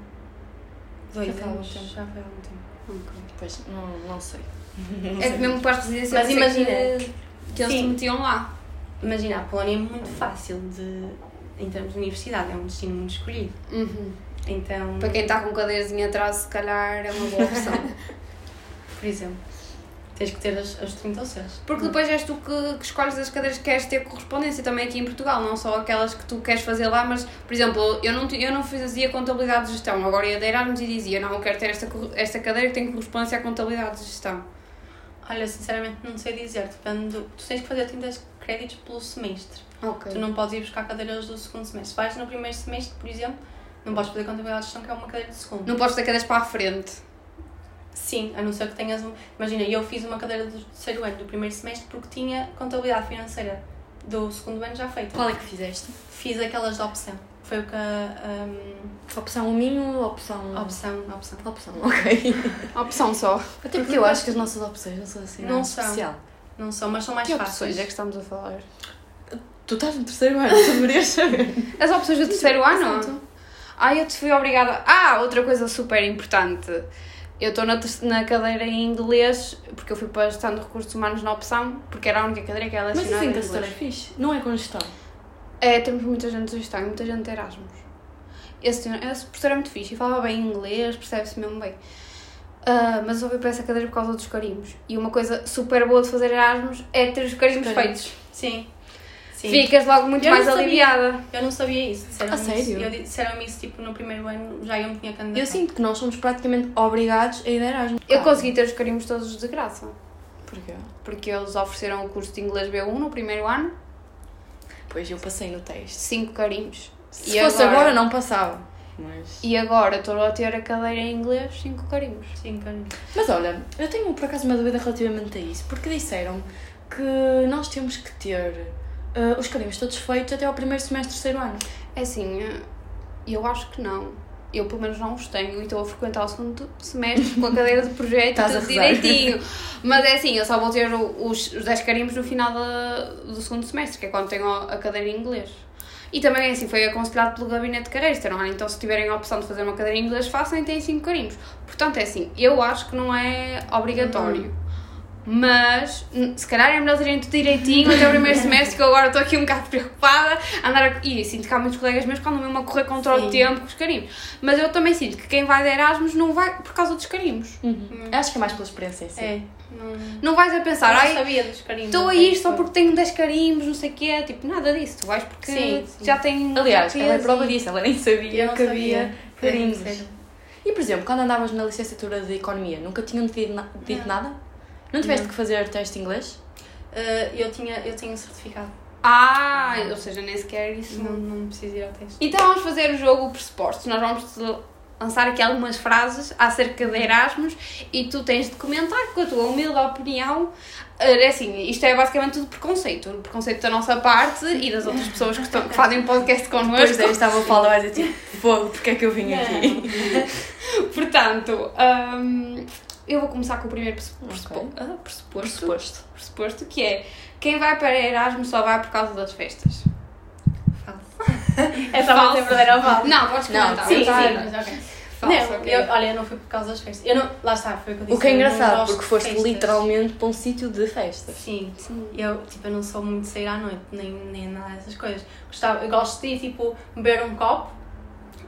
dois Já anos. tempo. Já foi há algum tempo. Ok. Pois, não, não sei. É que mesmo para as residências Mas sei imagina. que, que eles te metiam lá. Imagina, a Polónia é muito fácil de, em termos de universidade, é um destino muito escolhido. Uhum. Então, Para quem está com cadeirazinha atrás, se calhar é uma boa opção. por exemplo, tens que ter as, as 30 ou 6. Porque depois és tu que, que escolhes as cadeiras que queres ter correspondência também aqui em Portugal, não só aquelas que tu queres fazer lá, mas, por exemplo, eu não, eu não fazia contabilidade de gestão, agora ia de Erasmus e dizia, não, eu quero ter esta, esta cadeira que tem correspondência à contabilidade de gestão. Olha, sinceramente não sei dizer, depende do, Tu tens que fazer 30 créditos pelo semestre. Ok. Tu não podes ir buscar cadeiras do segundo semestre. Se vais no primeiro semestre, por exemplo, não podes fazer contabilidade de gestão, que é uma cadeira de segundo. Não podes ter cadeiras para a frente. Sim, a não ser que tenhas um. Imagina, eu fiz uma cadeira do terceiro ano do primeiro semestre porque tinha contabilidade financeira do segundo ano já feita. Qual é que fizeste? Fiz aquelas de opção. Foi o que a. Opção um minho, opção... a opção, a opção. Opção, ok. Opção só. Até porque eu acho que as nossas opções não são assim Não nada são. especial. Não são, mas são mais Que fáceis. opções é que estamos a falar? Tu estás no terceiro ano, tu deverias saber. As opções do terceiro ano? Ah, eu te fui obrigada. Ah, outra coisa super importante. Eu estou na, na cadeira em inglês, porque eu fui para a gestão de recursos humanos na opção, porque era a única cadeira que era Mas assim, a setora é fixe. Não é com gestão. É, temos muita gente de gestão e muita gente de Erasmus. Esse, esse professor é muito fixe e falava bem inglês, percebe-se mesmo bem. Ah, mas eu fui para essa cadeira por causa dos carimbos. E uma coisa super boa de fazer Erasmus é ter os carimbos Os carimbos. feitos. Sim. Sim. Ficas logo muito Eu mais aliviada. Eu não sabia isso. Disseram A sério? Isso, eu, disseram isso tipo no primeiro ano, já eu me tinha candidatado. Eu sinto que nós somos praticamente obrigados a ir a Erasmus. Eu Claro. consegui ter os carimbos todos de graça. Porquê? Porque eles ofereceram o curso de inglês B1 no primeiro ano, Pois eu passei no teste. 5 carimbos. Se E fosse agora? agora, não passava. Mas... E agora estou a ter a cadeira em inglês, 5 carimbos. Sim, cara. Mas olha, eu tenho por acaso uma dúvida relativamente a isso, porque disseram que nós temos que ter eh, os carimbos todos feitos até ao primeiro semestre, terceiro ano. É assim, eu acho que não. Eu pelo menos não os tenho e estou a frequentar o segundo semestre com a cadeira de projeto tudo direitinho. Mas é assim, eu só vou ter os, os 10 carimbos no final da, do segundo semestre, que é quando tenho a cadeira em inglês. E também é assim, foi aconselhado pelo gabinete de carreiras, "Olha, então se tiverem a opção de fazer uma cadeira em inglês, façam e têm 5 carimbos. Portanto, é assim, eu acho que não é obrigatório. Mas, se calhar é melhor terem tudo direitinho até o primeiro semestre, que eu agora estou aqui um bocado preocupada. Andar a... E sinto que há muitos colegas meus que andam mesmo a correr contra Sim. o tempo com os carimbos. Mas eu também sinto que quem vai de Erasmus não vai por causa dos carimbos. Acho que é mais pela experiência em si. É. Não, Não vais a pensar, não ai, sabia dos carimbos. estou a ir só foi. porque tenho 10 carimbos, não sei o quê. Tipo, nada disso. Tu vais porque Sim, sim. já tem. Aliás, ela é prova e- disso, ela nem sabia Eu não que sabia. havia carimbos. É. E por exemplo, quando andavas na licenciatura de Economia, nunca tinham dito, na- dito nada? Não tiveste Não. que fazer teste de inglês? Uh, eu, tinha, eu tinha certificado. Ah, ou seja, nem sequer isso. Não, não preciso ir ao teste. Então vamos fazer o jogo pressupostos. Nós vamos lançar aqui algumas frases acerca de Erasmus e tu tens de comentar com a tua humilde opinião. É assim, isto é basicamente tudo preconceito. Preconceito da nossa parte e das outras pessoas que, estão, que fazem um podcast connosco. Depois daí estava a falar e dizer tipo, fogo, porque é que eu vim aqui? Portanto, hum, eu vou começar com o primeiro pressupo- pressupo- ah, pressuposto, Pressuposto. pressuposto, que é quem vai para Erasmus só vai por causa das festas. Falso. É só uma verdadeira ou falso? Não, podes comentar. Sim, sim, Vai. mas. Falso, não, ok. eu, olha, eu não fui por causa das festas. Eu não, lá está, foi o que eu disse. O que é engraçado, porque foste festas. literalmente para um sítio de festas. Sim, Sim. eu, tipo, eu não sou muito de sair à noite, nem, nem nada dessas coisas. Gostava, eu gosto de ir, tipo, beber um copo,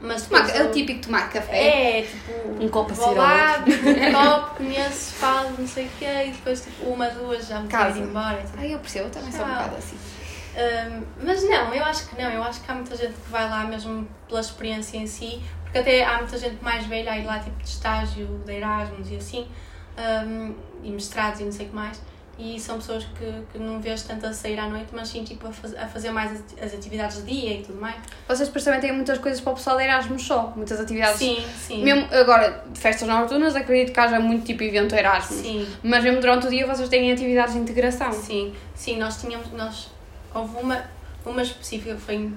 mas Tomar- É o eu- típico tomar café. É, tipo, Um copo vou lá, um copo, conheço, falo, não sei o quê, e depois, tipo, uma, duas, já me quero ir embora. Tipo. Ai, eu percebo, eu também sou um Tchau. bocado assim. Hum, mas não, eu acho que não, eu acho que há muita gente que vai lá mesmo pela experiência em si, porque até há muita gente mais velha a ir lá tipo de estágio, de Erasmus e assim, hum, e mestrados e não sei o que mais, e são pessoas que, que não vês tanto a sair à noite, mas sim tipo a, faz- a fazer mais as, atividades de dia e tudo mais. Vocês depois também têm muitas coisas para o pessoal de Erasmus só, muitas atividades. Sim, sim. Mesmo agora, festas noturnas, acredito que haja muito tipo evento Erasmus. Sim, Mas mesmo durante o dia vocês têm atividades de integração. sim, sim, nós tínhamos, nós, houve uma, uma específica que foi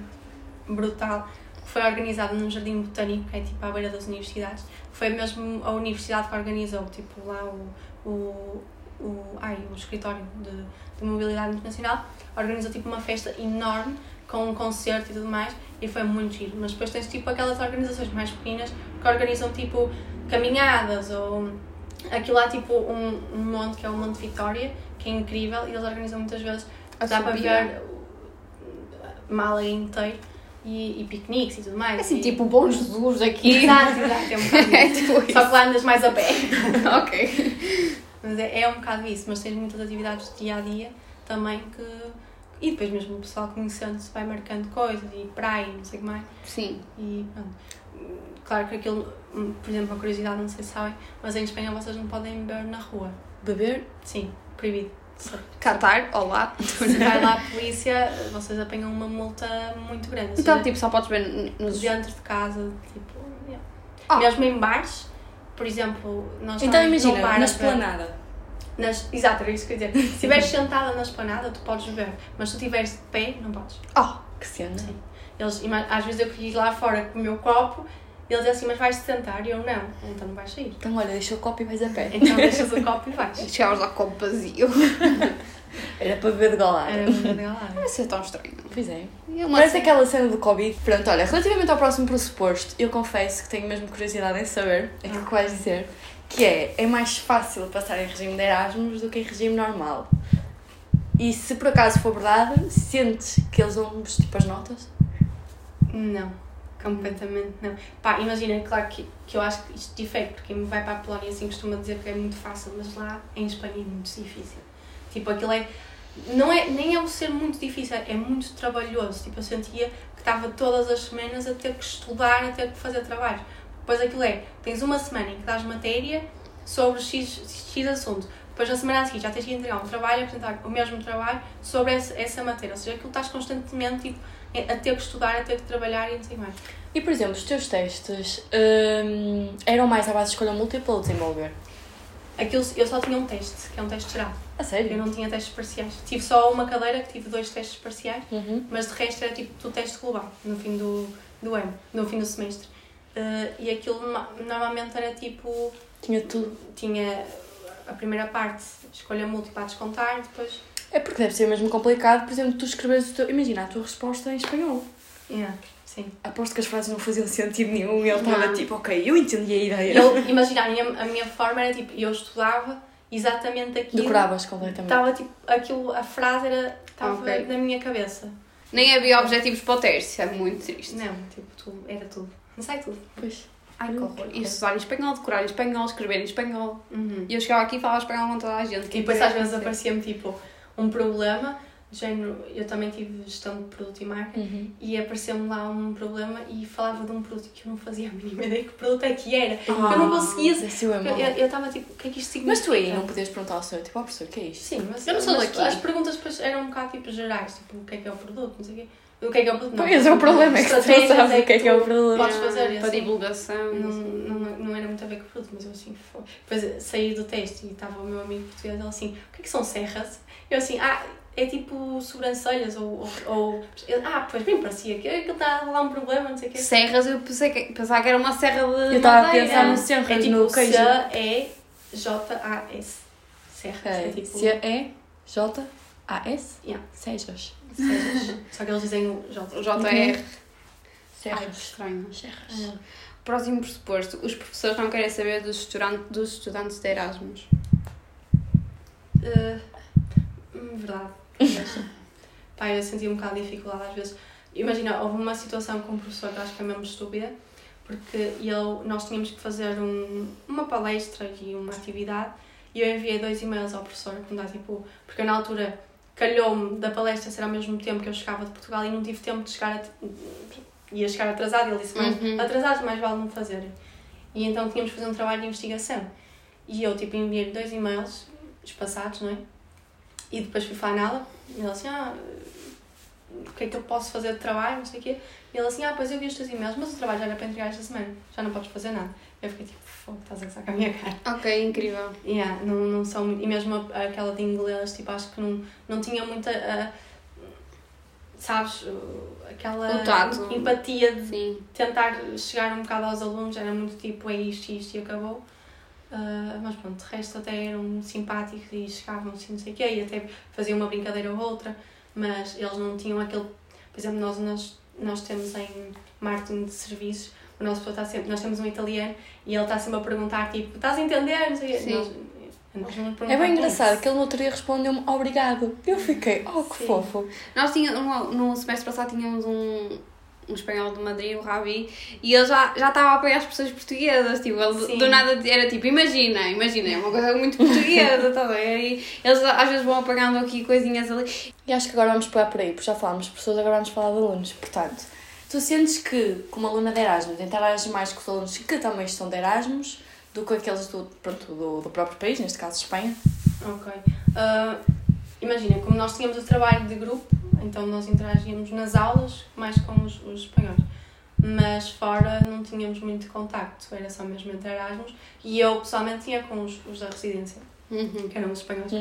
brutal, que foi organizada num jardim botânico, que é tipo à beira das universidades. Foi mesmo a universidade que organizou, tipo lá o, o, o, ai, o escritório de, de mobilidade internacional, organizou tipo uma festa enorme com um concerto e tudo mais, e foi muito giro. Mas depois tens tipo aquelas organizações mais pequenas que organizam tipo caminhadas ou aquilo lá tipo um, um monte que é o Monte Vitória, que é incrível, e eles organizam muitas vezes A dá para ver Mala inteiro e, e piqueniques e tudo mais. É assim, e... tipo Bom Jesus aqui. Exato, exato, é um É tipo Só que lá andas mais a pé. ok. Mas é, é um bocado isso, mas tens muitas atividades de dia a dia também que. E depois mesmo o pessoal conhecendo-se vai marcando coisas e praia e não sei o que mais. Sim. E pronto. Claro que aquilo, hum, por exemplo, uma curiosidade, não sei se sabem, mas em Espanha vocês não podem beber na rua. Beber? Sim, proibido. Qatar, olá. se vai lá a polícia, vocês apanham uma multa muito grande. Então, seja, tipo, só podes ver nos. dentro de casa, tipo. yeah. Ah. Mesmo em bares, por exemplo, nós Então imagina, na esplanada. Nas, exato, era isso que eu ia dizer. Se estiveres sentada na esplanada, tu podes beber, mas se tu estiveres de pé, não podes. Oh, Que cena. Sim. Eles, às vezes eu queria ir lá fora com o meu copo e eles dizem assim, mas vais te sentar? E eu não, então não vais sair. Então olha, deixa o copo e vais a pé. Então deixas o copo e vais. chegavas lá com o copo vazio. Era para beber de golada. Era muito legal. Vai ser tão estranho. Pois é. É Parece aquela cena do Covid. Pronto, olha, relativamente ao próximo pressuposto, eu confesso que tenho mesmo curiosidade em saber aquilo que vais dizer, que é, é mais fácil passar em regime de Erasmus do que em regime normal. E se por acaso for verdade, sentes que eles dão-nos tipo as notas? Não, completamente não. Pá, imagina, claro que, que eu acho que isto difere, porque quem vai para a Polónia assim costuma dizer que é muito fácil, mas lá em Espanha é muito difícil. Tipo, aquilo é. Não é, nem é o ser muito difícil, é muito trabalhoso. Tipo, eu sentia que estava todas as semanas a ter que estudar, a ter que fazer trabalhos. Depois aquilo é, tens uma semana em que dás matéria sobre X, X assunto. depois na semana a seguir já tens que entregar um trabalho, apresentar o mesmo trabalho sobre essa, essa matéria. Ou seja, aquilo estás constantemente tipo, a ter que estudar, a ter que trabalhar e não sei mais. E, por exemplo, os teus testes hum, eram mais à base de escolha múltipla ou desenvolver? Aquilo, eu só tinha um teste, que é um teste geral. A Eu sério? não tinha testes parciais. Tive só uma cadeira que tive dois testes parciais, Uhum. mas de resto era tipo do teste global, no fim do, do ano, no fim do semestre. Eh, e aquilo ma- normalmente era tipo. Tinha tudo. Tinha a primeira parte, escolha múltipla a descontar, depois. É porque deve ser mesmo complicado, por exemplo, tu escreves o teu. Imagina a tua resposta em espanhol. Yeah, sim. Aposto que as frases não faziam sentido nenhum e ele estava tipo, ok, eu entendi a ideia. Eu, imagina, a minha, a minha forma era tipo, eu estudava exatamente aquilo. Decoravas completamente. Estava tipo, aquilo, a frase era. Estava Ok. na minha cabeça. Nem havia objetivos para o isso é muito triste. Não, tipo, tudo, era tudo. Não sei tudo. Pois. Ai, que horror. E estudar em espanhol, decorar em espanhol, escrever em espanhol. Uhum. E eu chegava aqui e falava espanhol com toda a gente. E depois às vezes aparecia-me tipo um problema, género, eu também tive gestão de produto e marca, Uhum. e apareceu-me lá um problema e falava de um produto que eu não fazia a mínima ideia que produto é que era. Ah, eu não conseguia. Esse é Eu estava tipo, o que é que isto significa? Mas tu aí não podias perguntar ao senhor, tipo, ó professor, o que é isto? Sim, mas, Eu não sou mas daqui. as perguntas depois eram um bocado tipo gerais, tipo o que é que é o produto, não sei o quê. O que é que é o produto? Não, Pois é o problema, é que tu sabes o que é que é o produto. Podes fazer para assim. divulgação. Não, não, não era muito a ver com o produto, mas eu assim, foi. Depois saí do teste e estava o meu amigo português, ele assim, o que é que são serras? Eu assim, ah, é tipo sobrancelhas ou. ou, ou- ele, ah, pois bem parecia que aquilo está lá um problema, não sei o quê. Serras, eu pensei que, pensava que era uma serra de Eu estava a pensar no É serras, tipo no queijo. C-E-J-A-S. Serras. É, É, tipo. C-E-J-A-S? Yeah. Sejas. serras. Só que eles dizem o J. O JR. Ai, Serras. estranho. Serras. Próximo pressuposto. Os professores não querem saber dos, estudan- dos estudantes de Erasmus. Uh, hum, verdade. Mas, Pá, eu senti um bocado de dificuldade às vezes. Imagina, houve uma situação com um professor que acho que é mesmo estúpida, porque ele, nós tínhamos que fazer um, uma palestra e uma atividade e eu enviei dois e-mails ao professor que me dá tipo. Porque eu, na altura calhou-me da palestra ser ao mesmo tempo que eu chegava de Portugal e não tive tempo de chegar. A, ia chegar atrasado ele disse: mais Uhum. atrasados, mais vale não fazerem. E então tínhamos que fazer um trabalho de investigação. E eu tipo enviei dois e-mails espaçados, não é? E depois fui falar nela e ela assim, ah, o que é que eu posso fazer de trabalho, não sei o quê. E ela assim, ah, pois eu vi os teus e-mails, mas o trabalho já era para entregar esta semana, já não podes fazer nada. Eu fiquei tipo, fogo, estás a gozar com a minha cara. Ok, incrível. Yeah, não, não são muito- E mesmo aquela de inglês, tipo, acho que não, não tinha muita. ah, sabes, uh, aquela empatia de Sim. tentar chegar um bocado aos alunos, era muito tipo, é isto, isto e acabou. Ah, mas pronto, de resto até eram simpáticos e chegavam assim, não sei o quê, e até faziam uma brincadeira ou outra, mas eles não tinham aquele. Por exemplo, nós, nós, nós temos em marketing de serviços, o nosso professor está sempre. Nós temos um italiano e ele está sempre a perguntar, tipo, estás a entender? Não sei o quê. Sim. Nós, É bem engraçado isso. que ele no outro dia respondeu-me obrigado. Eu fiquei, oh que Sim. fofo. Nós tínhamos, no, no semestre passado tínhamos um, um espanhol de Madrid, o Rabi, e ele já, já estava a apoiar as pessoas portuguesas, tipo, ele Sim. do nada era tipo, imagina, imagina, é uma coisa muito portuguesa, tá bem? E eles às vezes vão apagando aqui coisinhas ali. E acho que agora vamos pegar por aí, porque já falámos de pessoas, agora vamos falar de alunos. Portanto, tu sentes que, como aluna de Erasmus, interages mais com os alunos que também estão de Erasmus do que aqueles do, pronto, do, do próprio país, neste caso Espanha? Ok. Ah, imagina, como nós tínhamos o trabalho de grupo, então nós interagíamos nas aulas mais com os, os espanhóis. Mas fora não tínhamos muito contacto, era só mesmo entre Erasmus. E eu pessoalmente tinha com os, os da residência, Uhum. que eram os espanhóis.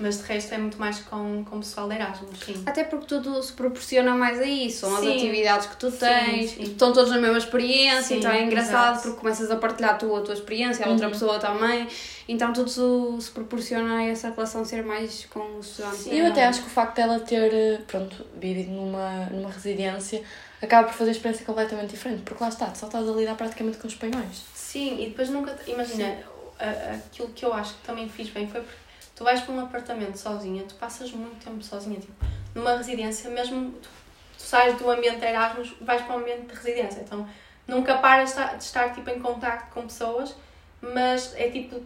Mas de resto é muito mais com, com o pessoal de Erasmus, sim. Até porque tudo se proporciona mais a isso, são Sim. as atividades que tu Sim, tens, sim. estão todos na mesma experiência, Sim, então é engraçado exato. porque começas a partilhar tu a tua experiência, a outra Uhum. pessoa também, então tudo se, proporciona a essa relação ser mais com os estudantes. Sim. E eu até acho que o facto dela ter, eh, pronto, vivido numa, numa residência acaba por fazer a experiência completamente diferente, porque lá está, tu só estás a lidar praticamente com espanhóis. Sim, e depois nunca. Imagina, aquilo que eu acho que também fiz bem foi porque tu vais para um apartamento sozinha, tu passas muito tempo sozinha. Tipo, numa residência, mesmo tu, tu sais do ambiente Erasmus, vais para um ambiente de residência. Então nunca paras de estar, de estar tipo, em contacto com pessoas, mas é tipo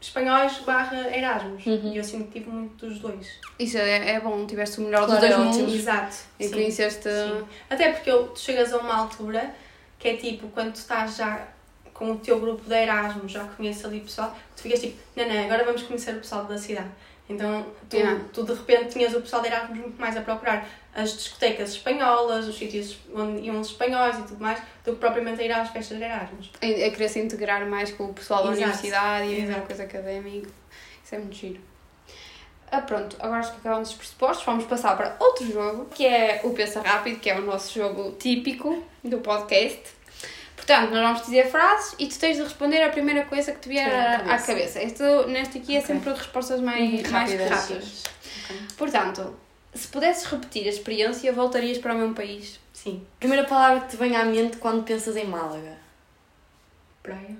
espanhóis barra Erasmus. Uhum. E eu sinto que tive muito dos dois. Isso é, é bom, tiveste o melhor Claro, dos é dois ótimo. mundos Exato. e sim. conheceste. Sim. Até porque eu, tu chegas a uma altura que é tipo quando tu estás já com o teu grupo de Erasmus, já conheces ali pessoal, tu ficas tipo, não, não, agora vamos conhecer o pessoal da cidade. Então tu, Yeah. tu de repente tinhas o pessoal de Erasmus muito mais a procurar as discotecas espanholas, os sítios onde iam os espanhóis e tudo mais, do que propriamente a ir às festas de Erasmus. A, a querer se integrar mais com o pessoal da Exato. universidade e a Exato. coisa académica. Isso é muito giro. Ah, pronto, agora acho que acabamos os pressupostos, vamos passar para outro jogo, que é o Pensa Rápido, que é o nosso jogo típico do podcast. Portanto, nós vamos dizer frases e tu tens de responder a primeira coisa que te vier à à à cabeça. cabeça. Este, neste aqui é sempre respostas mais, Uhum, mais rápidas. rápidas. Portanto, se pudesses repetir a experiência, voltarias para o mesmo país? Sim, Primeira palavra que te vem à mente quando pensas em Málaga. praia.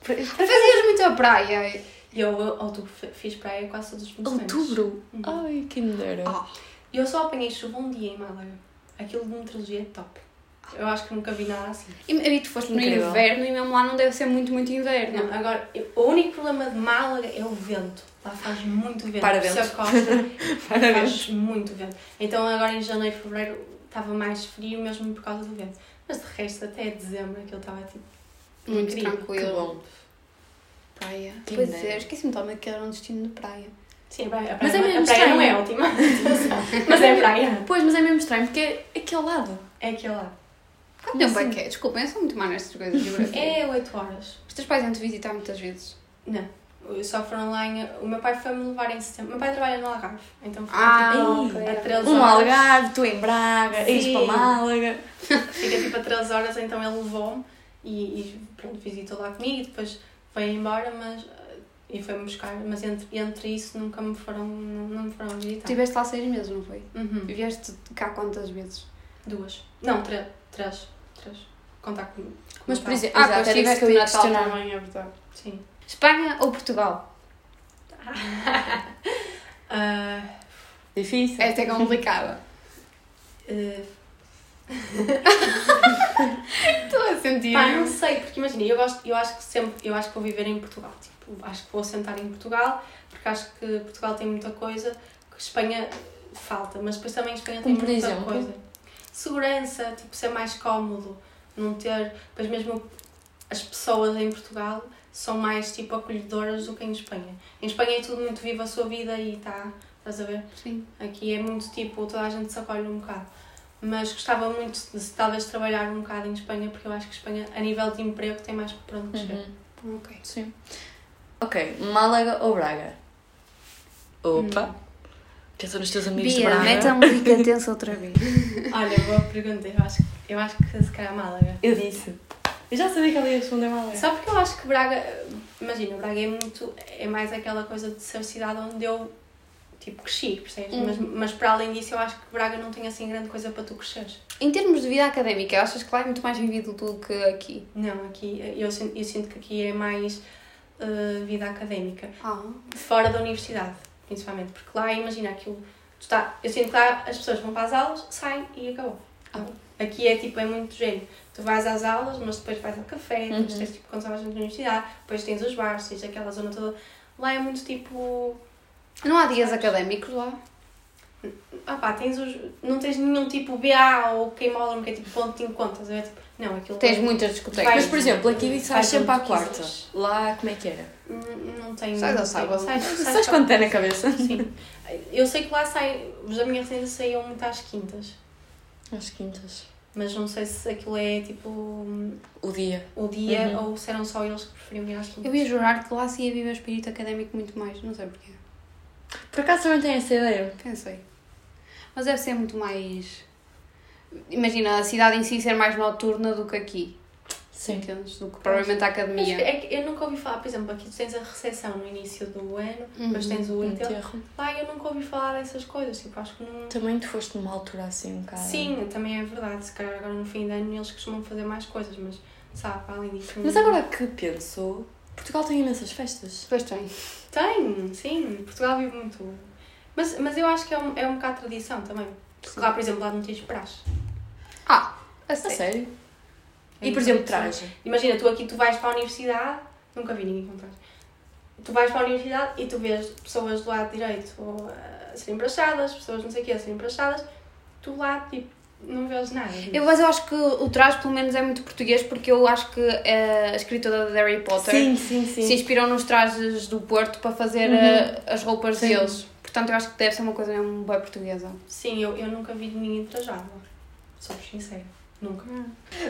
Fazias muito a praia. E eu, outubro, fiz praia quase todos os fins semana. Outubro. Uhum. Ai, quem me dera. Ah. E eu só apanhei chuva um dia em Málaga. Aquilo de meteorologia é top. Eu acho que nunca vi nada assim. E, e tu foste no Incrível. inverno e mesmo lá não deve ser muito, muito inverno. Não, agora, o único problema de Málaga é o vento. Lá faz muito vento. Para vento. costa Para faz muito vento. Então agora em janeiro, fevereiro estava mais frio mesmo por causa do vento. Mas de resto, até dezembro aquilo estava tipo Muito incrível. Que tranquilo. bom. Praia. Quem pois é, esqueci-me também que era um destino de praia. Sim, a praia, a Mas é mesmo a praia não é estranho. ótima. Mas é praia. Pois, mas é mesmo estranho, porque é aqui ao lado. É aquele lá. Quanto tempo é que é? Desculpem, eu sou muito má nestas coisas de geografia. É 8 horas. Os teus pais vão te visitar muitas vezes. Não. Só foram lá em. O meu pai foi-me levar em setembro. O meu pai trabalha no Algarve. Então foi Ah, tipo, ok. a 13 Um horas. Algarve, tu em Braga, Sim. para Málaga. Fica tipo a 13 horas, então ele levou-me e, e pronto, visitou lá comigo e depois foi embora, mas. E foi-me buscar, mas entre, entre isso nunca me foram, não, não me foram visitar. Estiveste lá seis meses, não foi? Uhum. Vieste cá quantas vezes? Duas. Não, três. Três. Contar com. com Mas, por exemplo, Ah, exato, era isso que eu ia Natal questionar. também, é verdade. Sim. Espanha ou Portugal? Ah, Difícil. Esta é complicada. eh, Estou a sentir. Pá, não sei, porque imagina, eu, gosto, eu acho que sempre, eu acho que vou viver em Portugal, tipo, acho que vou sentar em Portugal, porque acho que Portugal tem muita coisa que Espanha falta, mas depois também Espanha tem Como muita exemplo? coisa. Segurança, tipo, ser mais cómodo, não ter, depois mesmo as pessoas em Portugal são mais, tipo, acolhedoras do que em Espanha. Em Espanha é tudo muito viva a sua vida e está, estás a ver? Sim. Aqui é muito tipo, toda a gente se acolhe um bocado. Mas gostava muito de talvez trabalhar um bocado em Espanha, porque eu acho que Espanha, a nível de emprego, tem mais para onde crescer. Uhum. Ok. Sim. Ok, Málaga ou Braga? Opa. Pensa nos teus amigos de Bia, Braga. mete a música tensa outra vez. Olha, boa pergunta. Eu acho, eu acho que se calhar Málaga. Eu disse. Eu já sabia que ela ia responder Málaga. Só porque eu acho que Braga, imagina, Braga é muito, é mais aquela coisa de ser cidade onde eu, tipo, cresci, percebes? Uhum. Mas, mas para além disso, eu acho que Braga não tem assim grande coisa para tu cresceres. Em termos de vida académica, achas que lá é muito mais vivido do que aqui? Não, aqui, eu, sinto- eu sinto que aqui é mais eh, vida académica. Ah. fora da universidade, principalmente, porque lá, imagina aquilo, tu tá, eu sinto que lá as pessoas vão para as aulas, saem e acabou. Aqui é tipo, é muito gênio. Tu vais às aulas, mas depois vais ao café, depois Uhum. tens tipo quando estavas na universidade, depois tens os bares, tens aquela zona toda. Lá é muito tipo. Não há dias académicos lá? Ah pá, tens os. Não tens nenhum tipo BA ou queimódromo que é tipo ponto de encontro, estás ver? Tipo, não, aquilo Tens tem- muitas discotecas. Mas, por exemplo, aqui sais Faz sempre à quarta. quiseres. Lá, como é que era? N- Não tem. Sais ao não sei, sábado. sais- quanto tem na cabeça? Sim. Eu sei que lá sai. Os da minha residência saíam muito às quintas. Às quintas. Mas não sei se aquilo é tipo O dia. o dia Uhum. ou se eram só eles que preferiam ir às quintas. Eu ia jurar que lá se ia viver o espírito académico muito mais, não sei porquê. Por acaso também tenho essa ideia. Pensei. Mas deve ser muito mais. Imagina a cidade em si ser mais noturna do que aqui. Sim. Entendes? Do que provavelmente a Mas academia. é que eu nunca ouvi falar, por exemplo, aqui tu tens a recepção no início do ano, depois Uhum. tens o enterro. Lá eu nunca ouvi falar dessas coisas, tipo, acho que não. Também tu foste numa altura assim um bocado. Sim, também é verdade, se calhar agora no fim de ano eles costumam fazer mais coisas, mas sabe, além disso. Mas não- agora que penso, Portugal tem imensas festas. Depois tem. Tem, sim, Portugal vive muito. Mas, mas eu acho que é um, é um bocado tradição também. Porque lá, por exemplo, lá não tens praxe. Ah, a A sério. sério? É E por exemplo, traje. Imagina, tu aqui tu vais para a universidade, nunca vi ninguém com traje. Tu vais para a universidade e tu vês pessoas do lado direito ou, a serem praxadas, pessoas não sei o quê a serem praxadas, tu lá, tipo, não vejo nada. disso. Eu, mas eu acho que o traje, pelo menos, é muito português, porque eu acho que eh, a escritora de Harry Potter Sim, sim, sim. se inspirou nos trajes do Porto para fazer Uhum. eh, as roupas deles. Portanto, eu acho que deve ser uma coisa mesmo bem portuguesa. Sim, eu, eu nunca vi ninguém trajado. Sou sincera. Nunca.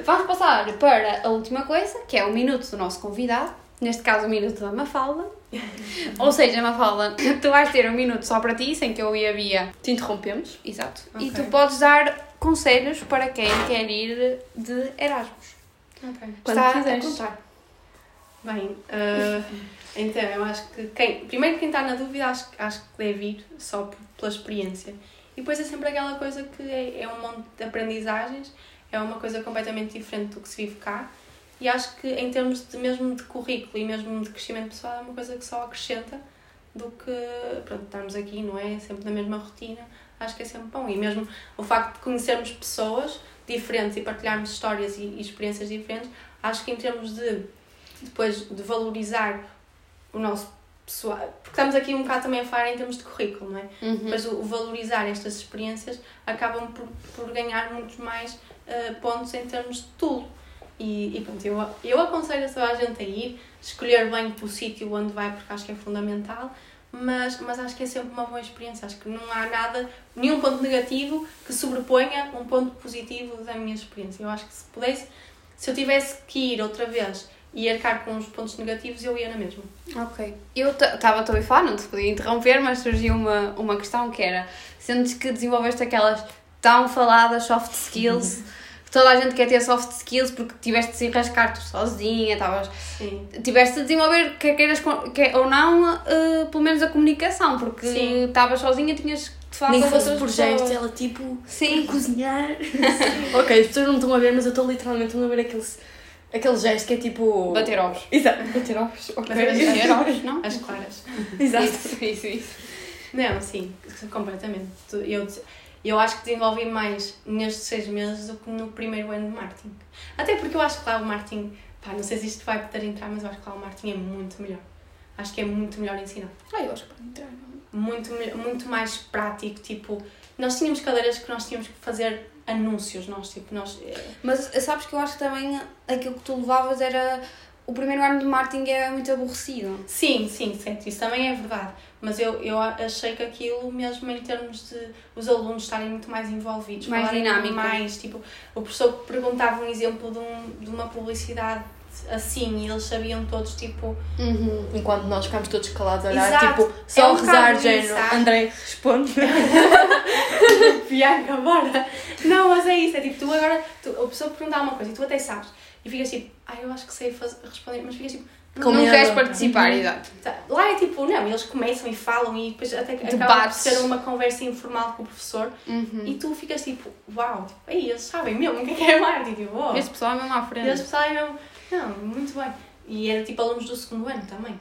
Vamos passar para a última coisa, que é o minuto do nosso convidado. Neste caso, o minuto da Mafalda. Ou seja, Mafalda, tu vais ter um minuto só para ti, sem que eu e a Bia. Te interrompemos? Exato. E Ok. tu podes dar conselhos para quem quer ir de Erasmus. Ok. Quando Está quiseres. a contar. Bem, ah, então eu acho que quem, primeiro quem está na dúvida acho, acho que deve ir só por- pela experiência. E depois é sempre aquela coisa que é, é um monte de aprendizagens, é uma coisa completamente diferente do que se vive cá. E acho que em termos de mesmo de currículo e mesmo de crescimento pessoal é uma coisa que só acrescenta do que pronto, estarmos aqui, não é? Sempre na mesma rotina, acho que é sempre bom. E mesmo o facto de conhecermos pessoas diferentes e partilharmos histórias e, e experiências diferentes, acho que em termos de depois de valorizar o nosso pessoal, porque estamos aqui um bocado também a falar em termos de currículo, não é? Uhum. Mas o, o valorizar estas experiências acabam por, por ganhar muitos mais eh, pontos em termos de tudo. E, e pronto, eu, eu aconselho a toda a gente a ir, escolher bem o sítio onde vai, porque acho que é fundamental, mas, mas acho que é sempre uma boa experiência. Acho que não há nada, nenhum ponto negativo que sobreponha um ponto positivo da minha experiência. Eu acho que se pudesse, se eu tivesse que ir outra vez e arcar com os pontos negativos, eu ia na mesma. Ok. Eu estava a falar, não te podia interromper, mas surgiu uma, uma questão que era: sentes que desenvolveste aquelas tão faladas soft skills? que Toda a gente quer ter soft skills porque tiveste de se enrascar tu sozinha, estavas Sim. tiveste de desenvolver, quer queiras quer, ou não, eh, pelo menos a comunicação, porque estavas sozinha, tinhas de falar Nem com fosse por gestos, ela tipo. Sim. Cozinhar. ok, as pessoas não estão a ver, mas eu estou literalmente a ver aqueles, aquele gesto que é tipo. Bater ovos. Exato, bater ovos. Bater ovos, não? As claras. Exato. Isso, isso, isso. Não, sim, completamente. Eu, eu acho que desenvolvi mais nestes seis meses do que no primeiro ano de marketing. Até porque eu acho que lá o marketing, pá, não sei se isto vai poder entrar, mas eu acho que lá o marketing é muito melhor. Acho que é muito melhor ensinar. Ah, eu acho que pode entrar. não? Muito, muito mais prático, tipo, nós tínhamos cadeiras que nós tínhamos que fazer anúncios, nós, tipo, nós... eh, Mas sabes que eu acho que também aquilo que tu levavas era. O primeiro ano de marketing é muito aborrecido. Sim, sim, certo, isso também é verdade. Mas eu, eu achei que aquilo, mesmo em termos de os alunos estarem muito mais envolvidos, Mais dinâmico. mais, tipo, o professor perguntava um exemplo de, um, de uma publicidade assim e eles sabiam todos, tipo, Uhum. Enquanto nós ficamos todos calados a olhar, Exato. tipo, só É um rezar, género. André, responde. Bianca, bora! Não, mas é isso, é tipo, tu agora, tu, a pessoa perguntar uma coisa e tu até sabes, e ficas tipo, ah, eu acho que sei faz, responder, mas ficas tipo, Com não queres participar, Uhum. exato. Tá, Lá é tipo, não, eles começam e falam e depois até acaba por ser uma conversa informal com o professor Uhum. e tu ficas tipo, uau, tipo, aí eles sabem mesmo o que é que é marketing, tipo, oh. Este pessoal é mesmo à frente. eles sabem mesmo, não, muito bem. E era tipo alunos do segundo ano também.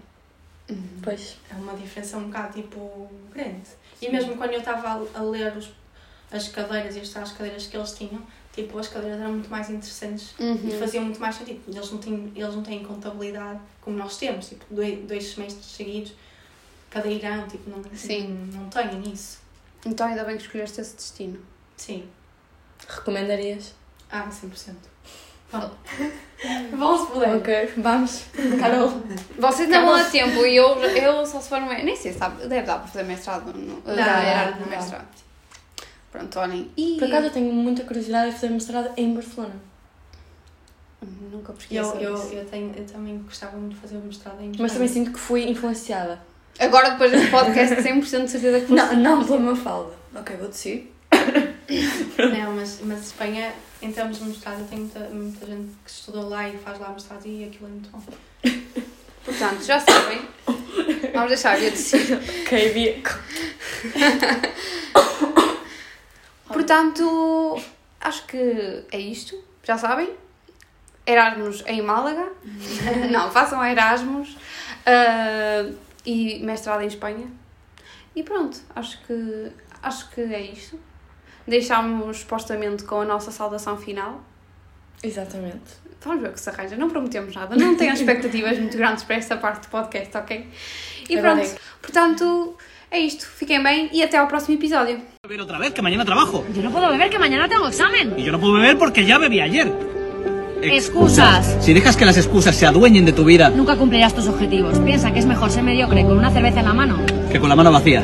Pois. É uma diferença um bocado tipo grande. E mesmo quando eu estava a, ler os, as cadeiras e as as cadeiras que eles tinham, tipo, as cadeiras eram muito mais interessantes e Uhum. faziam muito mais sentido. Eles não, têm, eles não têm contabilidade como nós temos, tipo, dois, dois semestres seguidos, cadeirão, tipo, não, Sim. não, não têm isso. Então ainda bem que escolheste esse destino. Sim. Recomendarias? Ah, 100%. Se puder. Ok, vamos. Carol. Vocês ainda vão a tempo e eu, eu só se for um. Nem sei, sabe? Deve dar para fazer mestrado. No, Dá, dá, dá, no dá. mestrado. Pronto, olhem. E. Por acaso eu tenho muita curiosidade de fazer mestrado em Barcelona. Nunca pesquisei Eu, eu, isso. eu, tenho, eu também gostava muito de fazer mestrado em Mas também sinto que fui influenciada. Agora, depois deste podcast, 100% de certeza que foste. Não, não pela Mafalda. Ok, vou descer. Não, mas, mas Espanha, em termos de mestrado, tenho muita, muita gente que estudou lá e faz lá mestrado e aquilo é muito bom. Portanto, já sabem. Vamos deixar eu decidir. Ok. Portanto, acho que é isto. Já sabem. Erasmus em Málaga. Não, façam Erasmus. ah, e mestrado em Espanha. E pronto, acho que, acho que é isto. Deixámos supostamente com a nossa saudação final. Exatamente. Vamos ver o que se arranja. Não prometemos nada. Não tenho expectativas muito grandes para esta parte do podcast, ok? E pronto. Portanto, é isto. Fiquem bem e até ao próximo episódio. Beber otra vez, que mañana trabajo. Yo no puedo beber que mañana tengo examen. Y yo no puedo beber porque ya bebí ayer. Excusas. Si dejas que las excusas se adueñen de tu vida, Nunca cumplirás tus objetivos. Piensa que es mejor ser mediocre con una cerveza en la mano que con la mano vacía.